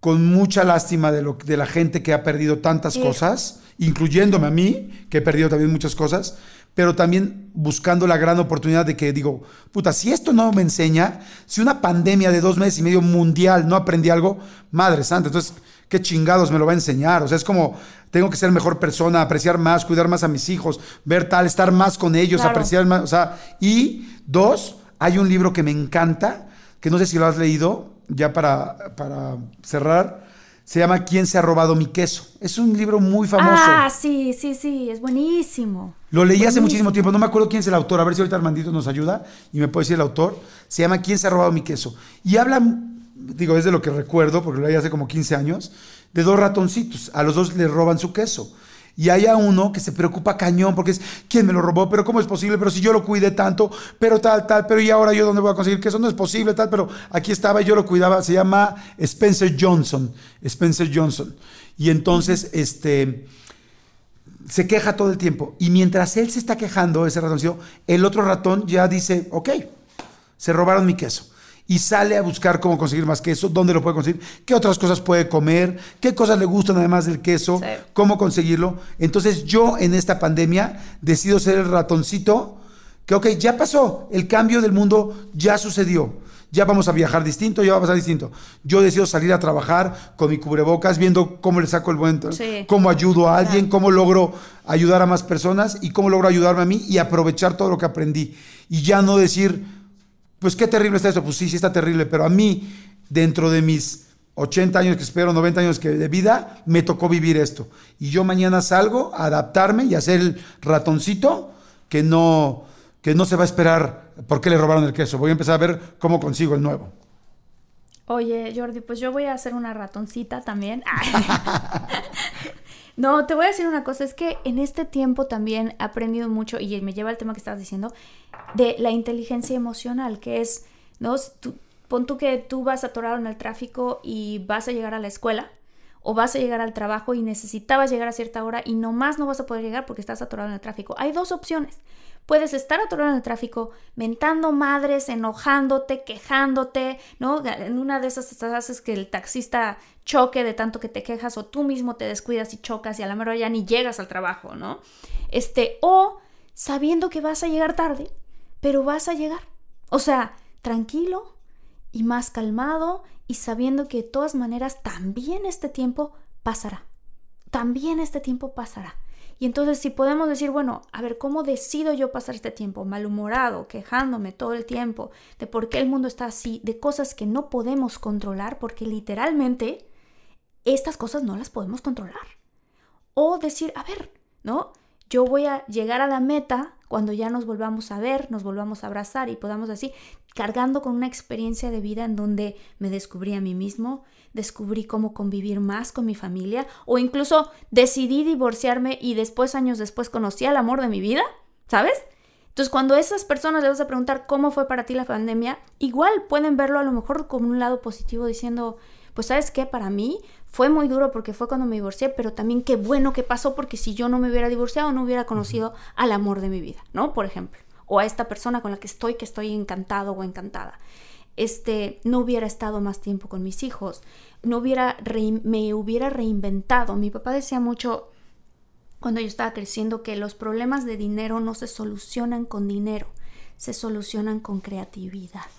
con mucha lástima de, lo, de la gente que ha perdido tantas cosas, incluyéndome a mí, que he perdido también muchas cosas, pero también buscando la gran oportunidad de que digo, puta, si esto no me enseña, si una pandemia de dos meses y medio mundial no aprendí algo, madre santa, entonces qué chingados me lo va a enseñar. O sea, es como, tengo que ser mejor persona, apreciar más, cuidar más a mis hijos, ver tal, estar más con ellos, apreciar más. O sea, y dos, hay un libro que me encanta, que no sé si lo has leído, ya para, para cerrar. Se llama ¿Quién se ha robado mi queso? Es un libro muy famoso. Ah, sí, sí, sí, es buenísimo. Lo leí hace muchísimo tiempo, no me acuerdo quién es el autor, a ver si ahorita Armandito nos ayuda y me puede decir el autor. Se llama ¿Quién se ha robado mi queso? Y habla digo, es de lo que recuerdo, porque lo leí hace como 15 años, de dos ratoncitos. A los dos le roban su queso. Y hay a uno que se preocupa cañón porque es, ¿quién me lo robó? Pero ¿cómo es posible? Pero si yo lo cuidé tanto, pero tal, tal, pero ¿y ahora yo dónde voy a conseguir queso? No es posible, tal, pero aquí estaba y yo lo cuidaba. Se llama Spencer Johnson. Spencer Johnson. Y entonces, este, se queja todo el tiempo. Y mientras él se está quejando, ese ratoncito, el otro ratón ya dice, ok, se robaron mi queso y sale a buscar cómo conseguir más queso, dónde lo puede conseguir, qué otras cosas puede comer, qué cosas le gustan además del queso, cómo conseguirlo. Entonces yo en esta pandemia decido ser el ratoncito que, ok, ya pasó, el cambio del mundo ya sucedió. Ya vamos a viajar distinto, ya va a pasar distinto. Yo decido salir a trabajar con mi cubrebocas, viendo cómo le saco el buen, cómo ayudo a alguien, cómo logro ayudar a más personas y cómo logro ayudarme a mí y aprovechar todo lo que aprendí. Y ya no decir, pues qué terrible está eso. Pues sí, sí está terrible, pero a mí, dentro de mis 80 años que espero, 90 años que de vida, me tocó vivir esto. Y yo mañana salgo a adaptarme y a ser el ratoncito que no, que no se va a esperar por qué le robaron el queso. Voy a empezar a ver cómo consigo el nuevo. Oye, Jordi, pues yo voy a hacer una ratoncita también. No, te voy a decir una cosa, es que en este tiempo también he aprendido mucho, y me lleva al tema que estabas diciendo, de la inteligencia emocional, que es, ¿no? pon tú que tú vas atorado en el tráfico y vas a llegar a la escuela, o vas a llegar al trabajo y necesitabas llegar a cierta hora y nomás no vas a poder llegar porque estás atorado en el tráfico. Hay dos opciones. Puedes estar atorado en el tráfico, mentando madres, enojándote, quejándote, ¿no? En una de esas haces que el taxista choque de tanto que te quejas o tú mismo te descuidas y chocas y a la mera ya ni llegas al trabajo, ¿no? Este, o sabiendo que vas a llegar tarde, pero vas a llegar. O sea, tranquilo y más calmado y sabiendo que de todas maneras también este tiempo pasará. También este tiempo pasará. Y entonces si podemos decir, bueno, a ver, ¿cómo decido yo pasar este tiempo malhumorado, quejándome todo el tiempo de por qué el mundo está así, de cosas que no podemos controlar, porque literalmente estas cosas no las podemos controlar? O decir, a ver, ¿no? Yo voy a llegar a la meta cuando ya nos volvamos a ver, nos volvamos a abrazar y podamos así, cargando con una experiencia de vida en donde me descubrí a mí mismo, descubrí cómo convivir más con mi familia o incluso decidí divorciarme y después, años después, conocí al amor de mi vida, ¿sabes? Entonces, cuando esas personas les vas a preguntar cómo fue para ti la pandemia, igual pueden verlo a lo mejor como un lado positivo diciendo, pues sabes qué, para mí fue muy duro porque fue cuando me divorcié, pero también qué bueno que pasó porque si yo no me hubiera divorciado no hubiera conocido al amor de mi vida, ¿no? Por ejemplo, o a esta persona con la que estoy, que estoy encantado o encantada este, no hubiera estado más tiempo con mis hijos, no hubiera me hubiera reinventado. Mi papá decía mucho, cuando yo estaba creciendo, que los problemas de dinero no se solucionan con dinero, se solucionan con creatividad.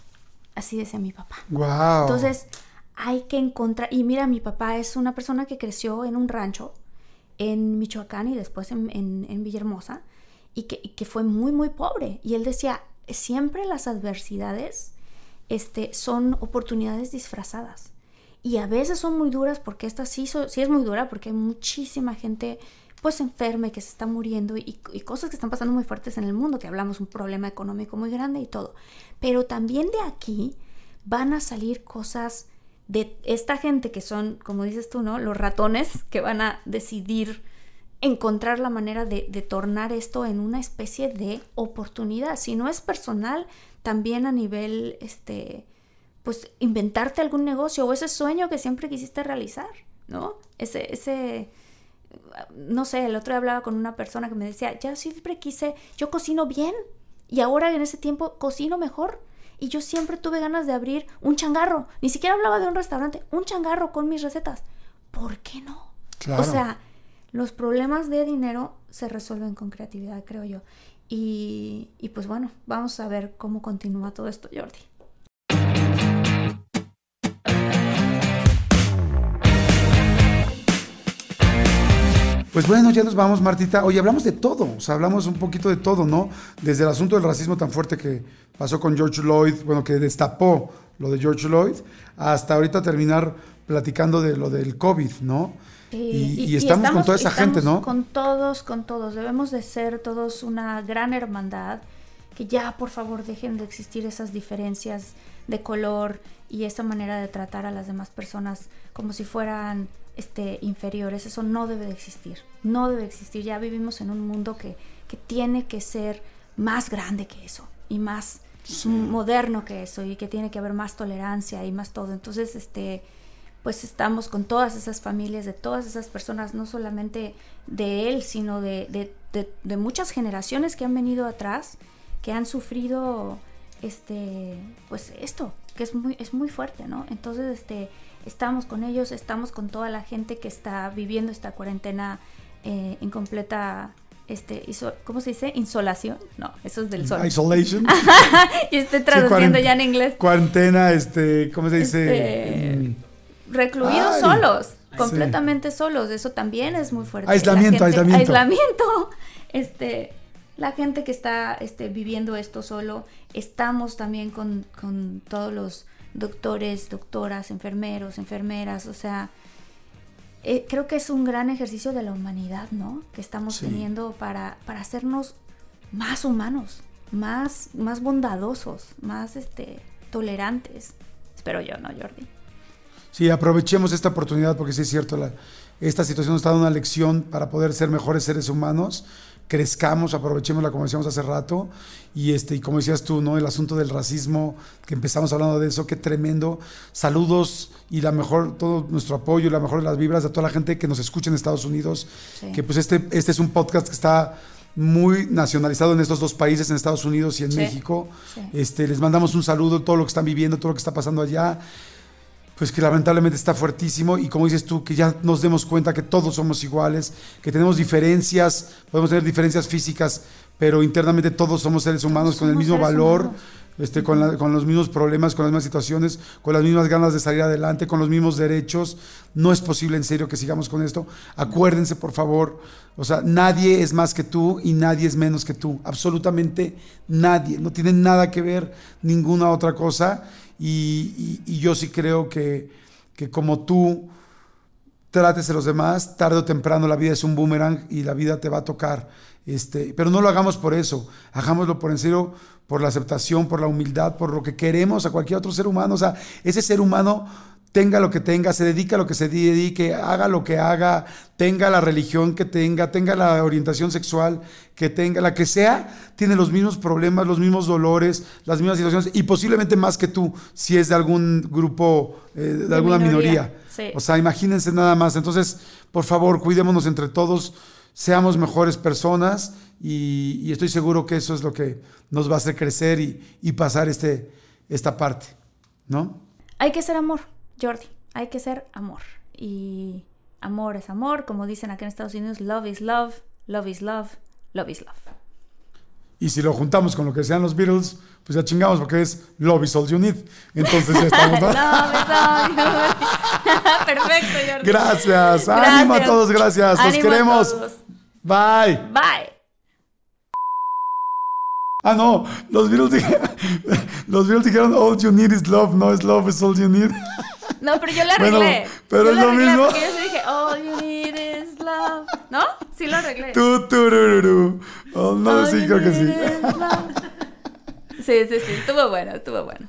Así decía mi papá. Wow. Entonces, hay que encontrar, y mira, mi papá es una persona que creció en un rancho en Michoacán y después en, en, Villahermosa, y que, que, fue muy, muy pobre. Y él decía, siempre las adversidades este, son oportunidades disfrazadas. Y a veces son muy duras porque esta sí, sí es muy dura porque hay muchísima gente pues enferma y que se está muriendo y, y, cosas que están pasando muy fuertes en el mundo, que hablamos un problema económico muy grande y todo. Pero también de aquí van a salir cosas de esta gente que son, como dices tú, ¿no? Los ratones que van a decidir encontrar la manera de, tornar esto en una especie de oportunidad. Si no es personal, también a nivel, este, pues inventarte algún negocio o ese sueño que siempre quisiste realizar, ¿no? Ese, ese, no sé, el otro día hablaba con una persona que me decía, ya siempre quise, yo cocino bien y ahora en ese tiempo cocino mejor y yo siempre tuve ganas de abrir un changarro. Ni siquiera hablaba de un restaurante, un changarro con mis recetas. ¿Por qué no? O sea, los problemas de dinero se resuelven con creatividad, creo yo. Y, y pues bueno, vamos a ver cómo continúa todo esto, Jordi. Pues bueno, ya nos vamos, Martita. Oye, hablamos de todo, o sea, hablamos un poquito de todo, ¿no? Desde el asunto del racismo tan fuerte que pasó con George Lloyd, bueno, que destapó lo de George Lloyd, hasta ahorita terminar platicando de lo del COVID, ¿no? y, estamos, con toda esa gente, ¿no? Con todos, con todos. Debemos de ser todos una gran hermandad. Que ya, por favor, dejen de existir esas diferencias de color y esa manera de tratar a las demás personas como si fueran este, inferiores. Eso no debe de existir. No debe existir. Ya vivimos en un mundo que, que tiene que ser más grande que eso y más moderno que eso y que tiene que haber más tolerancia y más todo. Entonces, este, pues estamos con todas esas familias, de todas esas personas, no solamente de él, sino de, de, de, muchas generaciones que han venido atrás, que han sufrido este, pues esto, que es muy, es muy fuerte, ¿no? Entonces, este, estamos con ellos, estamos con toda la gente que está viviendo esta cuarentena eh, en completa, este, ¿cómo se dice? Insolación. No, eso es del sol. Isolation. y estoy traduciendo ya en inglés. Cuarentena, este, ¿cómo se dice? Este, recluidos solos, completamente solos. Eso también es muy fuerte. Aislamiento, aislamiento. Aislamiento. Este, la gente que está este, viviendo esto solo, estamos también con, con todos los doctores, doctoras, enfermeros, enfermeras, o sea, eh, creo que es un gran ejercicio de la humanidad, ¿no? Que estamos teniendo para, para hacernos más humanos, más, más bondadosos, más este, tolerantes. Espero yo, ¿no, Jordi? Sí, aprovechemos esta oportunidad porque sí es cierto, la, esta situación nos está dando una lección para poder ser mejores seres humanos crezcamos, aprovechemos como decíamos hace rato, y, este, y como decías tú, ¿no? el asunto del racismo, que empezamos hablando de eso, qué tremendo. Saludos y la mejor, todo nuestro apoyo y la mejor de las vibras a toda la gente que nos escucha en Estados Unidos, que pues este, este es un podcast que está muy nacionalizado en estos dos países, en Estados Unidos y en México. Este, les mandamos un saludo, todo lo que están viviendo, todo lo que está pasando allá pues que lamentablemente está fuertísimo y como dices tú, que ya nos demos cuenta que todos somos iguales, que tenemos diferencias, podemos tener diferencias físicas, pero internamente todos somos seres humanos con el mismo valor, este, con, con, los mismos problemas, con las mismas situaciones, con las mismas ganas de salir adelante, con los mismos derechos. No es posible en serio que sigamos con esto. Acuérdense, por favor, o sea, nadie es más que tú y nadie es menos que tú. Absolutamente nadie. No tiene nada que ver ninguna otra cosa. Y, yo sí creo que, que, como tú trates a los demás, tarde o temprano la vida es un boomerang y la vida te va a tocar. Este, pero no lo hagamos por eso, hagámoslo por en serio, por la aceptación, por la humildad, por lo que queremos a cualquier otro ser humano. O sea, ese ser humano tenga lo que tenga, se dedica a lo que se dedique, haga lo que haga, tenga la religión que tenga, tenga la orientación sexual que tenga, la que sea, tiene los mismos problemas, los mismos dolores, las mismas situaciones y posiblemente más que tú, si es de algún grupo, eh, de, alguna minoría. O sea, imagínense nada más. Entonces, por favor, cuidémonos entre todos, seamos mejores personas y, estoy seguro que eso es lo que nos va a hacer crecer y, y pasar este, esta parte, ¿no? Hay que ser amor Jordi, hay que ser amor. Y, Amor es amor, como dicen acá en Estados Unidos, love is love, love is love, love is love. Y si lo juntamos con lo que sean los Beatles, pues ya chingamos porque es Love is all you need. Entonces ya estamos. ¿no? Perfecto, Jordi. Gracias. Ánimo a todos, gracias. Los a queremos. todos. Bye. Bye. Ah, no. Los Beatles, dije- los Beatles dijeron all you need is love, no es love is all you need. No, pero yo le Bueno, arreglé. pero Yo es lo mismo. Porque yo sí dije, all you need is love. ¿No? Sí lo arreglé. Tu, turururu. Oh, no, All sí, you creo que sí. Sí, sí, sí. Estuvo bueno, estuvo bueno.